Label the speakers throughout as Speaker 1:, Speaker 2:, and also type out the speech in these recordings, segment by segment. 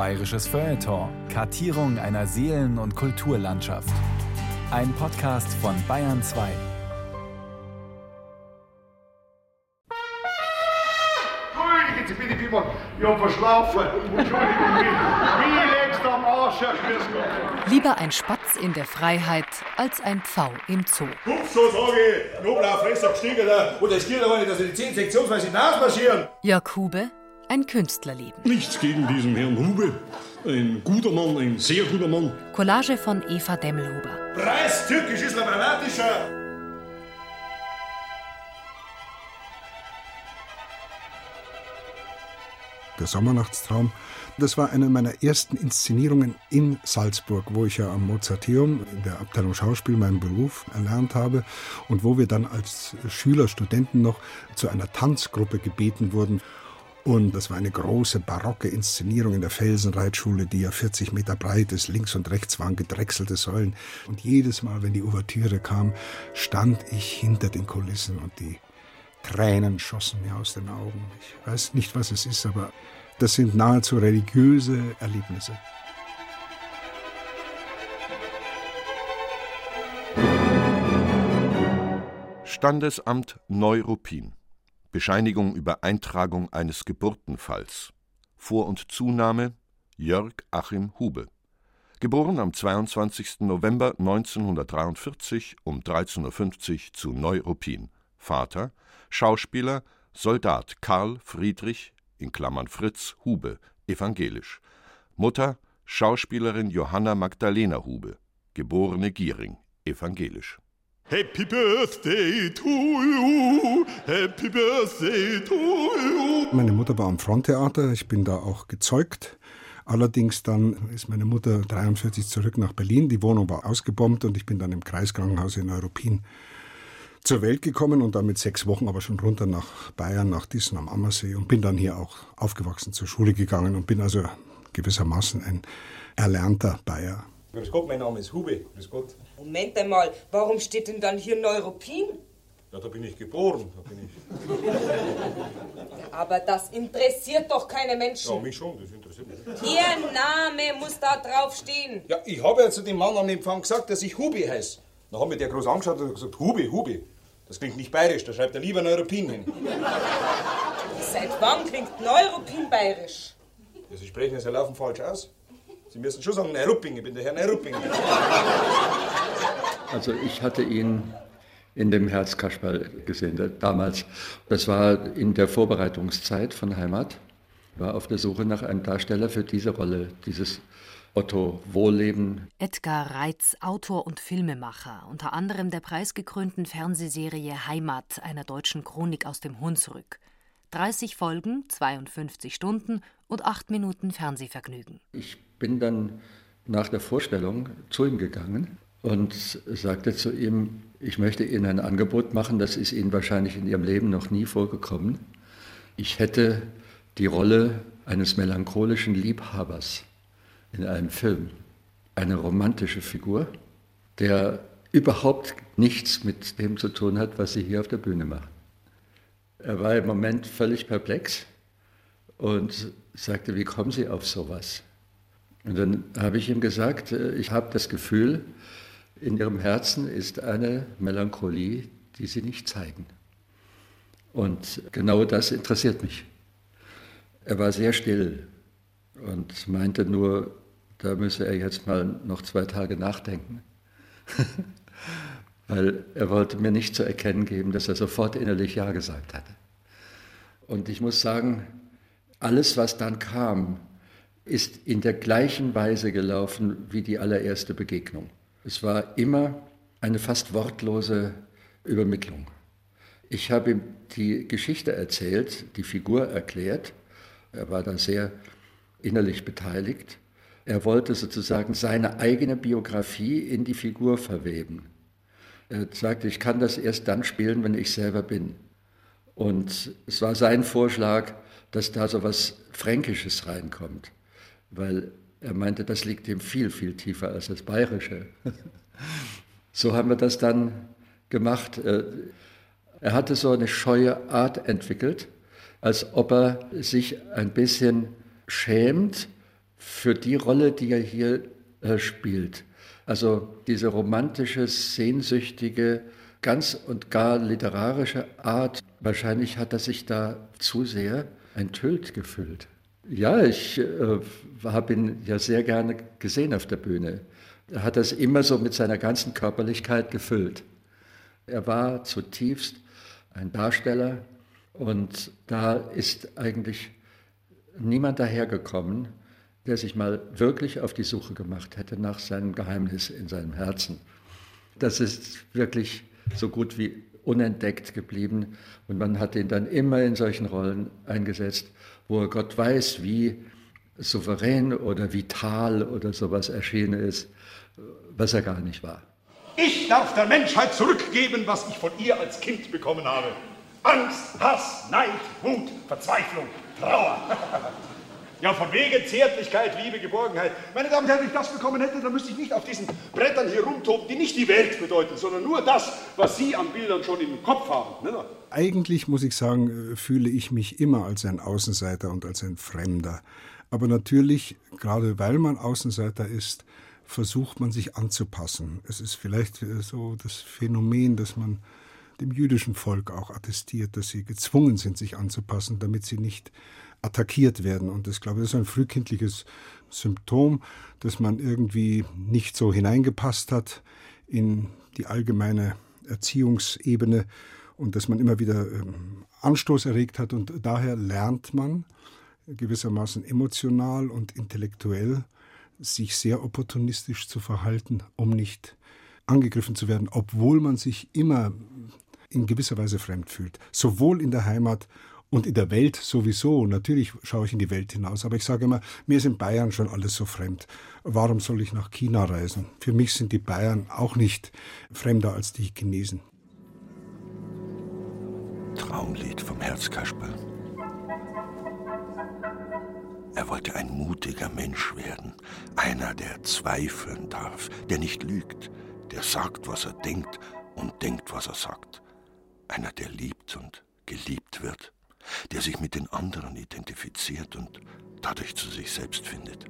Speaker 1: Bayerisches Feuilleton. Kartierung einer Seelen- und Kulturlandschaft. Ein Podcast von Bayern 2.
Speaker 2: Entschuldigen Sie bitte, Timon, ich hab verschlafen. Entschuldigung, wie, wie legst du am Arsch, Herr Schmirsgott?
Speaker 3: Lieber ein Spatz in der Freiheit als ein Pfau im Zoo.
Speaker 4: Hupf, so sage ich. Knoblauch, Fressack, Stiegeler. Und es geht aber nicht, dass die 10 sektionsweise hinausmarschieren.
Speaker 3: Jörg Hube, ein Künstlerleben.
Speaker 5: Nichts gegen diesen Herrn Hube. Ein guter Mann, ein sehr guter Mann.
Speaker 3: Collage von Eva Demmelhuber.
Speaker 4: Preis türkisch ist dramatischer.
Speaker 6: Der Sommernachtstraum. Das war eine meiner ersten Inszenierungen in Salzburg, wo ich ja am Mozarteum in der Abteilung Schauspiel meinen Beruf erlernt habe und wo wir dann als Schüler, Studenten noch zu einer Tanzgruppe gebeten wurden. Und das war eine große barocke Inszenierung in der Felsenreitschule, die ja 40 Meter breit ist. Links und rechts waren gedrechselte Säulen. Und jedes Mal, wenn die Ouvertüre kam, stand ich hinter den Kulissen und die Tränen schossen mir aus den Augen. Ich weiß nicht, was es ist, aber das sind nahezu religiöse Erlebnisse.
Speaker 7: Standesamt Neuruppin. Bescheinigung über Eintragung eines Geburtenfalls. Vor- und Zunahme Jörg Achim Hube. Geboren am 22. November 1943 um 13.50 Uhr zu Neuruppin. Vater Schauspieler Soldat Karl Friedrich in Klammern Fritz Hube, evangelisch. Mutter Schauspielerin Johanna Magdalena Hube, geborene Giering, evangelisch.
Speaker 5: Happy Birthday to you, Happy Birthday to you.
Speaker 6: Meine Mutter war am Fronttheater, ich bin da auch gezeugt. Allerdings dann ist meine Mutter 43 zurück nach Berlin, die Wohnung war ausgebombt und ich bin dann im Kreiskrankenhaus in Neuruppin zur Welt gekommen und dann mit sechs Wochen aber schon runter nach Bayern, nach Dissen am Ammersee und bin dann hier auch aufgewachsen, zur Schule gegangen und bin also gewissermaßen ein erlernter Bayer.
Speaker 4: Grüß Gott, mein Name ist Hube. Grüß Gott.
Speaker 8: Moment einmal, warum steht denn dann hier Neuruppin?
Speaker 4: Ja, da bin ich geboren. Da bin ich.
Speaker 8: Aber das interessiert doch keine Menschen.
Speaker 4: Ja, mich schon, das interessiert mich.
Speaker 8: Ihr Name muss da draufstehen.
Speaker 4: Ja, ich habe ja zu dem Mann am Empfang gesagt, dass ich Hube heiße. Da hat mir der groß angeschaut und gesagt, Hube, Hube. Das klingt nicht bayerisch, da schreibt er lieber Neuruppin hin.
Speaker 8: Seit wann klingt Neuruppin bayerisch?
Speaker 4: Ja, Sie sprechen es ja laufen falsch aus. Sie müssen schon sagen Neurupping, ich bin der Herr Neurupping.
Speaker 9: Also ich hatte ihn in dem Herzkasperl gesehen, damals. Das war in der Vorbereitungszeit von Heimat. War auf der Suche nach einem Darsteller für diese Rolle, dieses Otto Wohlleben.
Speaker 3: Edgar Reitz, Autor und Filmemacher, unter anderem der preisgekrönten Fernsehserie Heimat einer deutschen Chronik aus dem Hunsrück. 30 Folgen, 52 Stunden und 8 Minuten Fernsehvergnügen.
Speaker 9: Ich bin dann nach der Vorstellung zu ihm gegangen und sagte zu ihm, ich möchte Ihnen ein Angebot machen, das ist Ihnen wahrscheinlich in Ihrem Leben noch nie vorgekommen. Ich hätte die Rolle eines melancholischen Liebhabers in einem Film, eine romantische Figur, der überhaupt nichts mit dem zu tun hat, was Sie hier auf der Bühne machen. Er war im Moment völlig perplex und sagte, wie kommen Sie auf sowas? Und dann habe ich ihm gesagt, ich habe das Gefühl, in Ihrem Herzen ist eine Melancholie, die Sie nicht zeigen. Und genau das interessiert mich. Er war sehr still und meinte nur, da müsse er jetzt mal noch zwei Tage nachdenken. Weil er wollte mir nicht zu erkennen geben, dass er sofort innerlich Ja gesagt hatte. Und ich muss sagen, alles, was dann kam, ist in der gleichen Weise gelaufen wie die allererste Begegnung. Es war immer eine fast wortlose Übermittlung. Ich habe ihm die Geschichte erzählt, die Figur erklärt. Er war da sehr innerlich beteiligt. Er wollte sozusagen seine eigene Biografie in die Figur verweben. Er sagte, ich kann das erst dann spielen, wenn ich selber bin. Und es war sein Vorschlag, dass da so was Fränkisches reinkommt, weil er meinte, das liegt ihm viel, viel tiefer als das Bayerische. So haben wir das dann gemacht. Er hatte so eine scheue Art entwickelt, als ob er sich ein bisschen schämt für die Rolle, die er hier äh, spielt. Also diese romantische, sehnsüchtige, ganz und gar literarische Art, wahrscheinlich hat er sich da zu sehr enthüllt gefühlt. Ja, ich äh, habe ihn ja sehr gerne gesehen auf der Bühne. Er hat das immer so mit seiner ganzen Körperlichkeit gefüllt. Er war zutiefst ein Darsteller und da ist eigentlich niemand dahergekommen, der sich mal wirklich auf die Suche gemacht hätte nach seinem Geheimnis in seinem Herzen. Das ist wirklich so gut wie unentdeckt geblieben und man hat ihn dann immer in solchen Rollen eingesetzt, wo Gott weiß, wie souverän oder vital oder sowas erschienen ist, was er gar nicht war.
Speaker 2: Ich darf der Menschheit zurückgeben, was ich von ihr als Kind bekommen habe. Angst, Hass, Neid, Wut, Verzweiflung, Trauer. Ja, von wegen Zärtlichkeit, Liebe, Geborgenheit. Meine Damen und Herren, wenn ich das bekommen hätte, dann müsste ich nicht auf diesen Brettern hier rumtoben, die nicht die Welt bedeuten, sondern nur das, was Sie an Bildern schon im Kopf haben. Ne?
Speaker 6: Eigentlich muss ich sagen, äh, fühle ich mich immer als ein Außenseiter und als ein Fremder. Aber natürlich, gerade weil man Außenseiter ist, versucht man sich anzupassen. Es ist vielleicht äh, so das Phänomen, dass man dem jüdischen Volk auch attestiert, dass sie gezwungen sind, sich anzupassen, damit sie nicht attackiert werden. Und das, glaube ich, ist ein frühkindliches Symptom, dass man irgendwie nicht so hineingepasst hat in die allgemeine Erziehungsebene und dass man immer wieder ähm, Anstoß erregt hat. Und daher lernt man gewissermaßen emotional und intellektuell sich sehr opportunistisch zu verhalten, um nicht angegriffen zu werden, obwohl man sich immer in gewisser Weise fremd fühlt, sowohl in der Heimat und in der Welt sowieso. Natürlich schaue ich in die Welt hinaus, aber ich sage immer, mir ist in Bayern schon alles so fremd. Warum soll ich nach China reisen? Für mich sind die Bayern auch nicht fremder als die Chinesen.
Speaker 7: Traumlied vom Herzkasperl. Er wollte ein mutiger Mensch werden, einer, der zweifeln darf, der nicht lügt, der sagt, was er denkt und denkt, was er sagt, einer, der liebt und geliebt wird der sich mit den anderen identifiziert und dadurch zu sich selbst findet,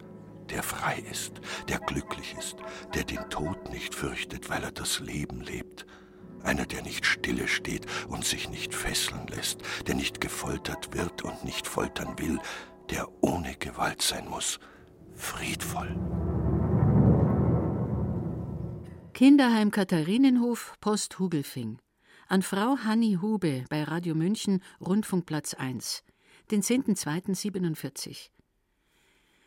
Speaker 7: der frei ist, der glücklich ist, der den Tod nicht fürchtet, weil er das Leben lebt, einer, der nicht stille steht und sich nicht fesseln lässt, der nicht gefoltert wird und nicht foltern will, der ohne Gewalt sein muss, friedvoll.
Speaker 10: Kinderheim Katharinenhof, Post Hugelfing an Frau Hanni Hube bei Radio München, Rundfunkplatz 1, den 10.02.47.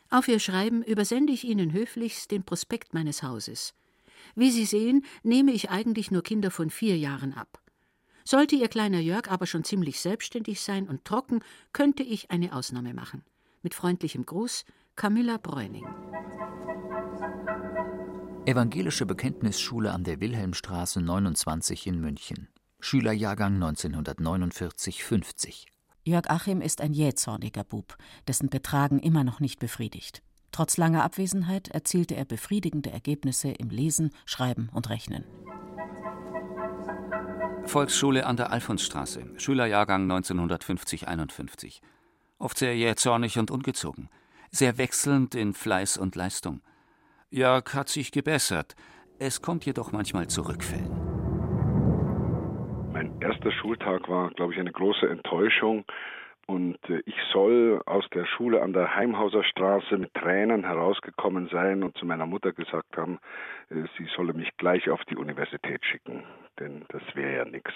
Speaker 10: Auf Ihr Schreiben übersende ich Ihnen höflichst den Prospekt meines Hauses. Wie Sie sehen, nehme ich eigentlich nur Kinder von vier Jahren ab. Sollte Ihr kleiner Jörg aber schon ziemlich selbstständig sein und trocken, könnte ich eine Ausnahme machen. Mit freundlichem Gruß, Camilla Bräuning.
Speaker 11: Evangelische Bekenntnisschule an der Wilhelmstraße 29 in München. Schülerjahrgang 1949-50.
Speaker 12: Jörg Achim ist ein jähzorniger Bub, dessen Betragen immer noch nicht befriedigt. Trotz langer Abwesenheit erzielte er befriedigende Ergebnisse im Lesen, Schreiben und Rechnen.
Speaker 11: Volksschule an der Alfonsstraße, Schülerjahrgang 1950-51. Oft sehr jähzornig und ungezogen, sehr wechselnd in Fleiß und Leistung. Jörg hat sich gebessert, es kommt jedoch manchmal zu Rückfällen
Speaker 13: erster Schultag war, glaube ich, eine große Enttäuschung. Und äh, ich soll aus der Schule an der Heimhauser Straße mit Tränen herausgekommen sein und zu meiner Mutter gesagt haben, äh, sie solle mich gleich auf die Universität schicken, denn das wäre ja nichts.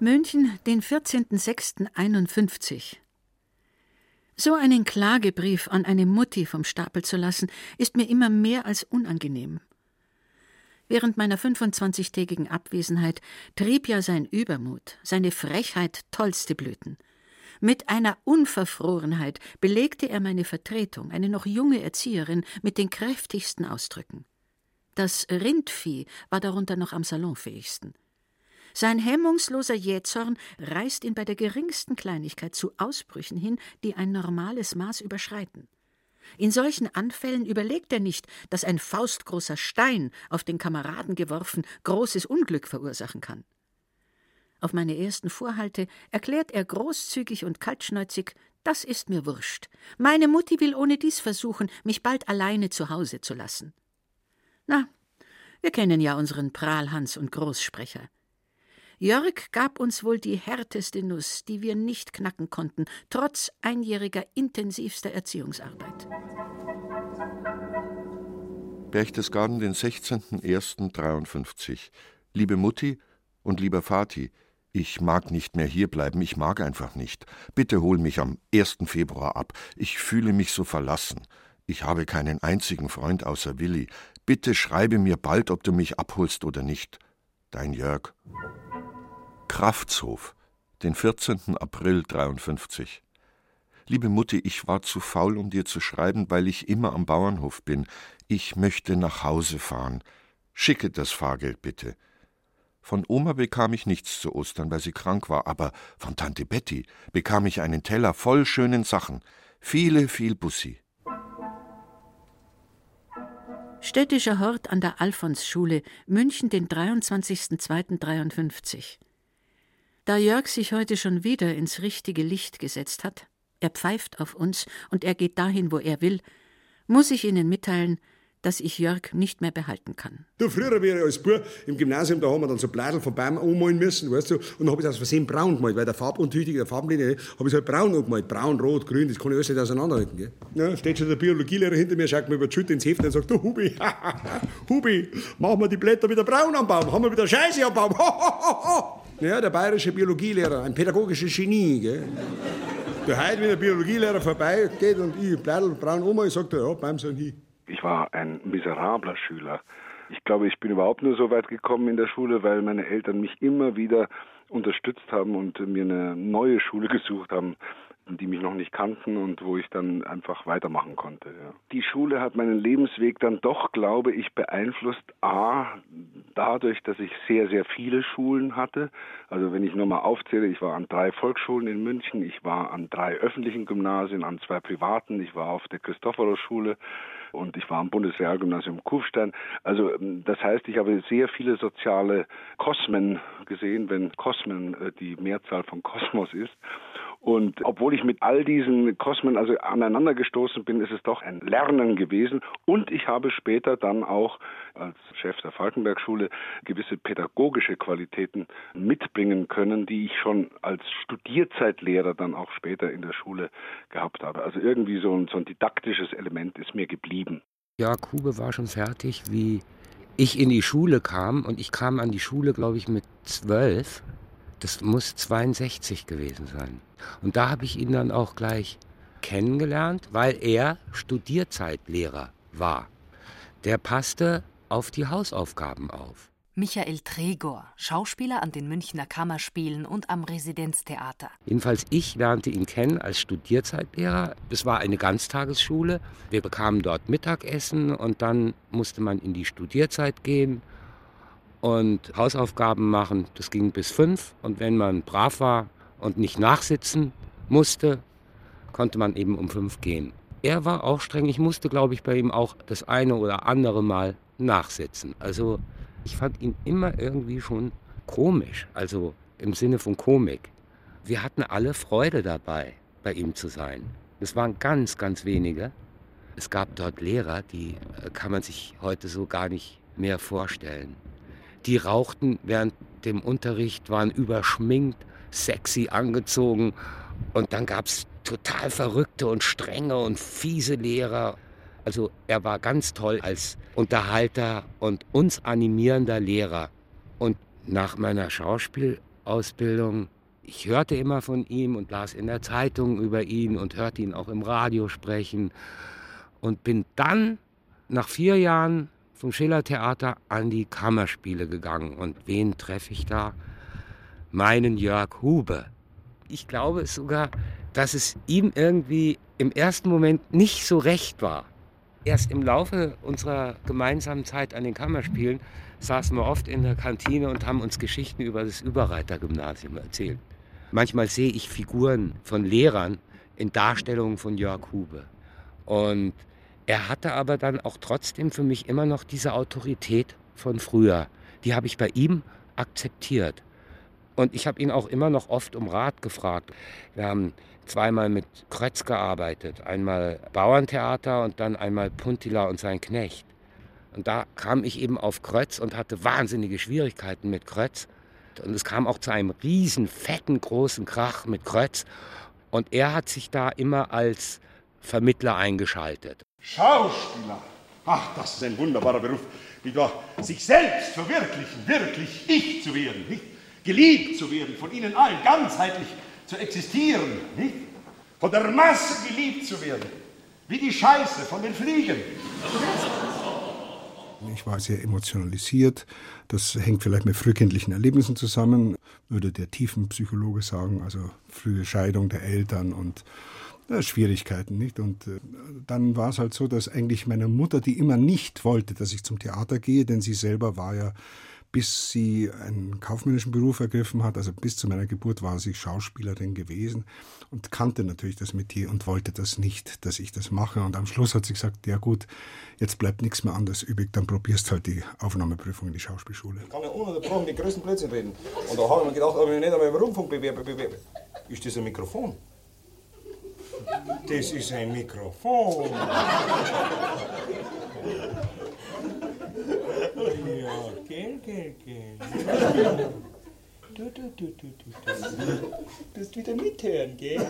Speaker 10: München, den 14.06.51. So einen Klagebrief an eine Mutti vom Stapel zu lassen, ist mir immer mehr als unangenehm. Während meiner 25-tägigen Abwesenheit trieb ja sein Übermut, seine Frechheit tollste Blüten. Mit einer Unverfrorenheit belegte er meine Vertretung, eine noch junge Erzieherin, mit den kräftigsten Ausdrücken. Das Rindvieh war darunter noch am salonfähigsten. Sein hemmungsloser Jähzorn reißt ihn bei der geringsten Kleinigkeit zu Ausbrüchen hin, die ein normales Maß überschreiten. In solchen Anfällen überlegt er nicht, dass ein faustgroßer Stein, auf den Kameraden geworfen, großes Unglück verursachen kann. Auf meine ersten Vorhalte erklärt er großzügig und kaltschnäuzig, das ist mir wurscht. Meine Mutti will ohne dies versuchen, mich bald alleine zu Hause zu lassen. Na, wir kennen ja unseren Prahlhans und Großsprecher. Jörg gab uns wohl die härteste Nuss, die wir nicht knacken konnten, trotz einjähriger intensivster Erziehungsarbeit.
Speaker 7: Berchtesgaden, den 16.01.53. Liebe Mutti und lieber Vati, ich mag nicht mehr hierbleiben, ich mag einfach nicht. Bitte hol mich am 1. Februar ab. Ich fühle mich so verlassen. Ich habe keinen einzigen Freund außer Willi. Bitte schreibe mir bald, ob du mich abholst oder nicht. Dein Jörg. Kraftshof, den 14. April 53. Liebe Mutti, ich war zu faul, um dir zu schreiben, weil ich immer am Bauernhof bin. Ich möchte nach Hause fahren. Schicke das Fahrgeld bitte. Von Oma bekam ich nichts zu Ostern, weil sie krank war, aber von Tante Betty bekam ich einen Teller voll schönen Sachen. Viele, viel Bussi.
Speaker 10: Städtischer Hort an der Alfonsschule, München, den 23.02.53. Da Jörg sich heute schon wieder ins richtige Licht gesetzt hat, er pfeift auf uns und er geht dahin, wo er will, muss ich Ihnen mitteilen, dass ich Jörg nicht mehr behalten kann.
Speaker 4: Du, früher wäre ich als Bub im Gymnasium, da haben wir dann so Blättel von Bäumen anmalen müssen, weißt du, und dann habe ich das aus Versehen braun gemalt, weil der farbuntüchtige, der Farbenlinie, habe ich halt braun angemalt. Braun, rot, grün, das kann ich alles nicht auseinanderhalten, gell. Ja, steht schon der Biologielehrer hinter mir, schaut mir über die Schulter ins Heft und sagt, du Hubi, Hubi, machen wir die Blätter wieder braun am Baum, haben wir wieder Scheiße am Baum, Ja, der bayerische Biologielehrer, ein pädagogisches Genie, gell. Der heute, wenn der Biologielehrer vorbeigeht und ich Blättel braun anmal, sagt er, ja, Baum sollen hin.
Speaker 13: Ich war ein miserabler Schüler. Ich glaube, ich bin überhaupt nur so weit gekommen in der Schule, weil meine Eltern mich immer wieder unterstützt haben und mir eine neue Schule gesucht haben, die mich noch nicht kannten und wo ich dann einfach weitermachen konnte. Ja. Die Schule hat meinen Lebensweg dann doch, glaube ich, beeinflusst. A, dadurch, dass ich sehr, sehr viele Schulen hatte. Also wenn ich nur mal aufzähle, ich war an drei Volksschulen in München, ich war an drei öffentlichen Gymnasien, an zwei privaten, ich war auf der Christophorus-Schule und ich war am Bundesrealgymnasium Kufstein. Also das heißt, ich habe sehr viele soziale Kosmen gesehen, wenn Kosmen äh, die Mehrzahl von Kosmos ist. Und obwohl ich mit all diesen Kosmen also aneinander gestoßen bin, ist es doch ein Lernen gewesen. Und ich habe später dann auch als Chef der Falkenberg-Schule gewisse pädagogische Qualitäten mitbringen können, die ich schon als Studierzeitlehrer dann auch später in der Schule gehabt habe. Also irgendwie so ein, so ein didaktisches Element ist mir geblieben.
Speaker 14: Ja, Kube war schon fertig, wie ich in die Schule kam. Und ich kam an die Schule, glaube ich, mit zwölf. Das muss 62 gewesen sein. Und da habe ich ihn dann auch gleich kennengelernt, weil er Studierzeitlehrer war. Der passte auf die Hausaufgaben auf.
Speaker 3: Michael Tregor, Schauspieler an den Münchner Kammerspielen und am Residenztheater.
Speaker 14: Jedenfalls ich lernte ihn kennen als Studierzeitlehrer. Es war eine Ganztagesschule. Wir bekamen dort Mittagessen und dann musste man in die Studierzeit gehen und Hausaufgaben machen. Das ging bis fünf. Und wenn man brav war und nicht nachsitzen musste, konnte man eben um fünf gehen. Er war auch streng. Ich musste, glaube ich, bei ihm auch das eine oder andere Mal nachsitzen. Also ich fand ihn immer irgendwie schon komisch, also im Sinne von Komik. Wir hatten alle Freude dabei, bei ihm zu sein. Es waren ganz, ganz wenige. Es gab dort Lehrer, die äh, kann man sich heute so gar nicht mehr vorstellen. Die rauchten während dem Unterricht, waren überschminkt, sexy angezogen. Und dann gab es total verrückte und strenge und fiese Lehrer. Also er war ganz toll als Unterhalter und uns animierender Lehrer. Und nach meiner Schauspielausbildung, ich hörte immer von ihm und las in der Zeitung über ihn und hörte ihn auch im Radio sprechen. Und bin dann nach vier Jahren vom Schillertheater an die Kammerspiele gegangen. Und wen treffe ich da? Meinen Jörg Hube. Ich glaube sogar, dass es ihm irgendwie im ersten Moment nicht so recht war. Erst im Laufe unserer gemeinsamen Zeit an den Kammerspielen saßen wir oft in der Kantine und haben uns Geschichten über das Überreitergymnasium erzählt. Manchmal sehe ich Figuren von Lehrern in Darstellungen von Jörg Hube. Und er hatte aber dann auch trotzdem für mich immer noch diese Autorität von früher. Die habe ich bei ihm akzeptiert. Und ich habe ihn auch immer noch oft um Rat gefragt. Wir haben zweimal mit Krötz gearbeitet. Einmal Bauerntheater und dann einmal Puntila und sein Knecht. Und da kam ich eben auf Krötz und hatte wahnsinnige Schwierigkeiten mit Krötz. Und es kam auch zu einem riesen, fetten, großen Krach mit Krötz. Und er hat sich da immer als Vermittler eingeschaltet.
Speaker 2: Schauspieler. Ach, das ist ein wunderbarer Beruf. Nicht wahr? Sich selbst verwirklichen, wirklich ich zu werden, nicht? Geliebt zu werden, von ihnen allen, ganzheitlich zu existieren, nicht? Von der Masse geliebt zu werden. Wie die Scheiße von den Fliegen.
Speaker 6: Ich war sehr emotionalisiert. Das hängt vielleicht mit frühkindlichen Erlebnissen zusammen, würde der Tiefenpsychologe sagen, also frühe Scheidung der Eltern und Schwierigkeiten, nicht? Und äh, dann war es halt so, dass eigentlich meine Mutter, die immer nicht wollte, dass ich zum Theater gehe, denn sie selber war ja bis sie einen kaufmännischen Beruf ergriffen hat, also bis zu meiner Geburt war sie Schauspielerin gewesen und kannte natürlich das Metier und wollte das nicht, dass ich das mache. Und am Schluss hat sie gesagt, ja gut, jetzt bleibt nichts mehr anderes übrig, dann probierst halt die Aufnahmeprüfung in die Schauspielschule.
Speaker 4: Ich kann ja ununterbrochen die größten Blödsinn reden. Und da habe ich mir gedacht, ob ich nicht einmal im Rundfunk bewerbe, bewerbe. Ist das ein Mikrofon? Das ist ein Mikrofon. Ja, gell, gell, gell. Du, du, du, du, du, du. Du wirst wieder mithören, gell?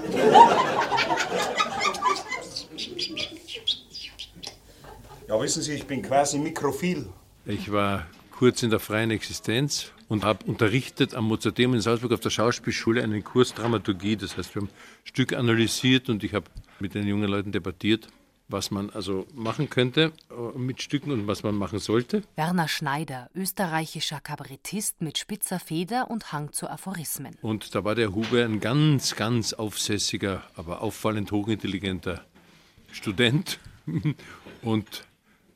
Speaker 4: Ja, wissen Sie, ich bin quasi mikrophil.
Speaker 5: Ich war kurz in der freien Existenz und habe unterrichtet am Mozarteum in Salzburg auf der Schauspielschule einen Kurs Dramaturgie. Das heißt, wir haben Stück analysiert und ich habe mit den jungen Leuten debattiert was man also machen könnte äh, mit Stücken und was man machen sollte.
Speaker 3: Werner Schneider, österreichischer Kabarettist mit spitzer Feder und Hang zu Aphorismen.
Speaker 5: Und da war der Hube ein ganz, ganz aufsässiger, aber auffallend hochintelligenter Student. Und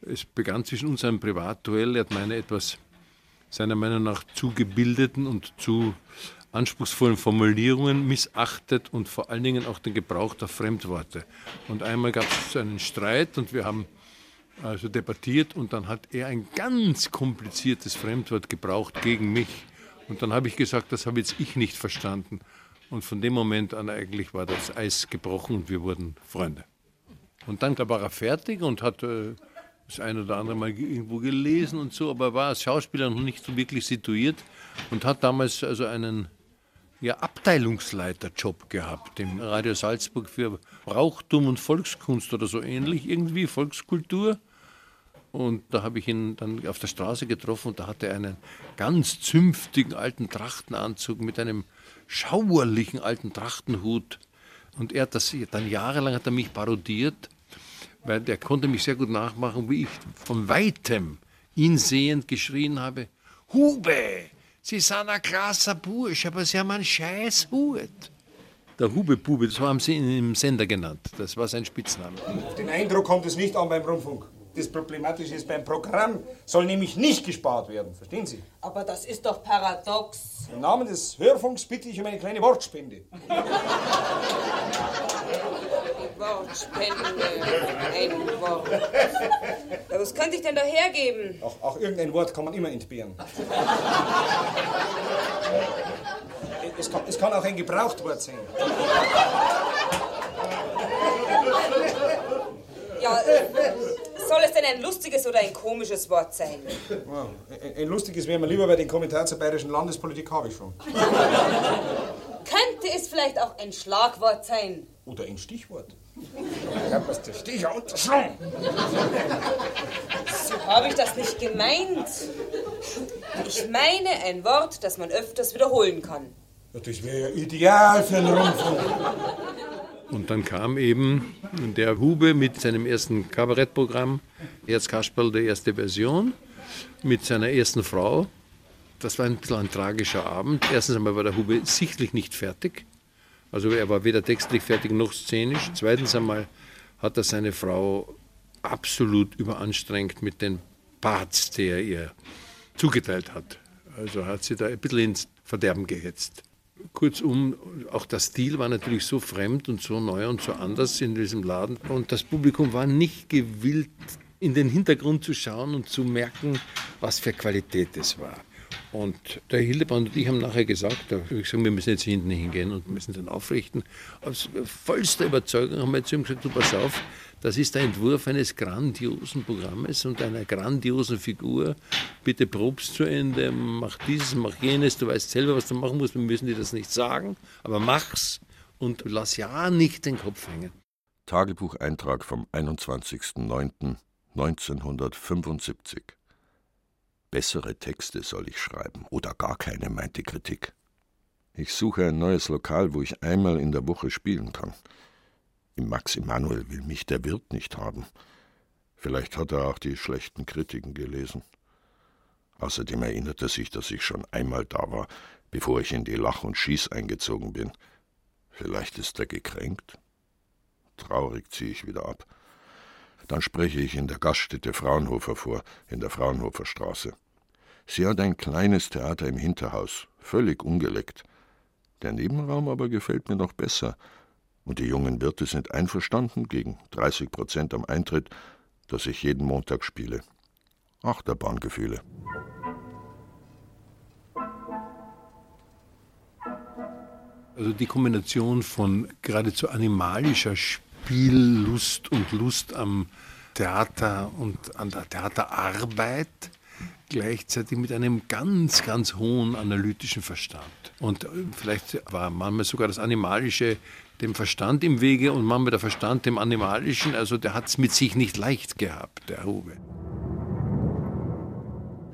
Speaker 5: es begann zwischen uns ein Privatduell. Er hat meine etwas seiner Meinung nach zu gebildeten und zu anspruchsvollen Formulierungen missachtet und vor allen Dingen auch den Gebrauch der Fremdworte. Und einmal gab es einen Streit und wir haben also debattiert und dann hat er ein ganz kompliziertes Fremdwort gebraucht gegen mich. Und dann habe ich gesagt, das habe jetzt ich nicht verstanden. Und von dem Moment an eigentlich war das Eis gebrochen und wir wurden Freunde. Und dann war er fertig und hat äh, das ein oder andere Mal irgendwo gelesen und so, aber er war als Schauspieler noch nicht so wirklich situiert und hat damals also einen ja, Abteilungsleiterjob gehabt im Radio Salzburg für Brauchtum und Volkskunst oder so ähnlich, irgendwie Volkskultur. Und da habe ich ihn dann auf der Straße getroffen und da hatte er einen ganz zünftigen alten Trachtenanzug mit einem schauerlichen alten Trachtenhut. Und er hat das dann jahrelang hat er mich parodiert, weil der konnte mich sehr gut nachmachen, wie ich von weitem ihn sehend geschrien habe: Hube, Sie sind ein krasser Bursch, aber Sie haben einen scheiß Hut. Der Hubebube, so haben sie ihn im Sender genannt. Das war sein Spitzname.
Speaker 4: Den Eindruck kommt es nicht an beim Rundfunk. Das Problematische ist, beim Programm soll nämlich nicht gespart werden. Verstehen Sie?
Speaker 8: Aber das ist doch paradox.
Speaker 4: Im Namen des Hörfunks bitte ich um eine kleine Wortspende.
Speaker 8: Wortspende. Ein Wort. Ja, was könnte ich denn da hergeben?
Speaker 4: Auch, auch irgendein Wort kann man immer entbehren. es, kann, es kann auch ein Gebrauchtwort sein.
Speaker 8: Ja, soll es denn ein lustiges oder ein komisches Wort sein?
Speaker 4: Wow. Ein, ein lustiges wäre mir lieber, weil den Kommentar zur bayerischen Landespolitik habe ich schon.
Speaker 8: Könnte es vielleicht auch ein Schlagwort sein?
Speaker 4: Oder ein Stichwort. Ich habe was der Sticher unterschlagen.
Speaker 8: So habe ich das nicht gemeint. Ich meine ein Wort, das man öfters wiederholen kann.
Speaker 4: Ja, das wäre ja ideal für einen Rundfunk.
Speaker 5: Und dann kam eben der Hube mit seinem ersten Kabarettprogramm, Erzkasperl, der erste Version, mit seiner ersten Frau. Das war ein bisschen ein tragischer Abend. Erstens einmal war der Hube sichtlich nicht fertig. Also er war weder textlich fertig noch szenisch. Zweitens einmal hat er seine Frau absolut überanstrengt mit den Parts, die er ihr zugeteilt hat. Also hat sie da ein bisschen ins Verderben gehetzt. Kurzum, auch der Stil war natürlich so fremd und so neu und so anders in diesem Laden. Und das Publikum war nicht gewillt, in den Hintergrund zu schauen und zu merken, was für Qualität es war. Und der Hildebrand und ich haben nachher gesagt, ich gesagt, wir müssen jetzt hinten hingehen und müssen den aufrichten. Aus vollster Überzeugung haben wir zu ihm gesagt, du pass auf, das ist der Entwurf eines grandiosen Programmes und einer grandiosen Figur. Bitte probst zu Ende, mach dieses, mach jenes, du weißt selber, was du machen musst, wir müssen dir das nicht sagen, aber mach's und lass ja nicht den Kopf hängen.
Speaker 7: Tagebucheintrag vom 21.09.1975 Bessere Texte soll ich schreiben oder gar keine, meint die Kritik. Ich suche ein neues Lokal, wo ich einmal in der Woche spielen kann. Im Max Emanuel will mich der Wirt nicht haben. Vielleicht hat er auch die schlechten Kritiken gelesen. Außerdem erinnert er sich, dass ich schon einmal da war, bevor ich in die Lach- und Schieß eingezogen bin. Vielleicht ist er gekränkt. Traurig ziehe ich wieder ab. Dann spreche ich in der Gaststätte Fraunhofer vor, in der Fraunhofer Straße. Sie hat ein kleines Theater im Hinterhaus, völlig ungeleckt. Der Nebenraum aber gefällt mir noch besser. Und die jungen Wirte sind einverstanden gegen 30 Prozent am Eintritt, dass ich jeden Montag spiele. Achterbahngefühle.
Speaker 5: Also die Kombination von geradezu animalischer Spiellust und Lust am Theater und an der Theaterarbeit gleichzeitig mit einem ganz, ganz hohen analytischen Verstand. Und äh, vielleicht war manchmal sogar das Animalische dem Verstand im Wege und manchmal der Verstand dem Animalischen. Also der hat es mit sich nicht leicht gehabt, der Hube.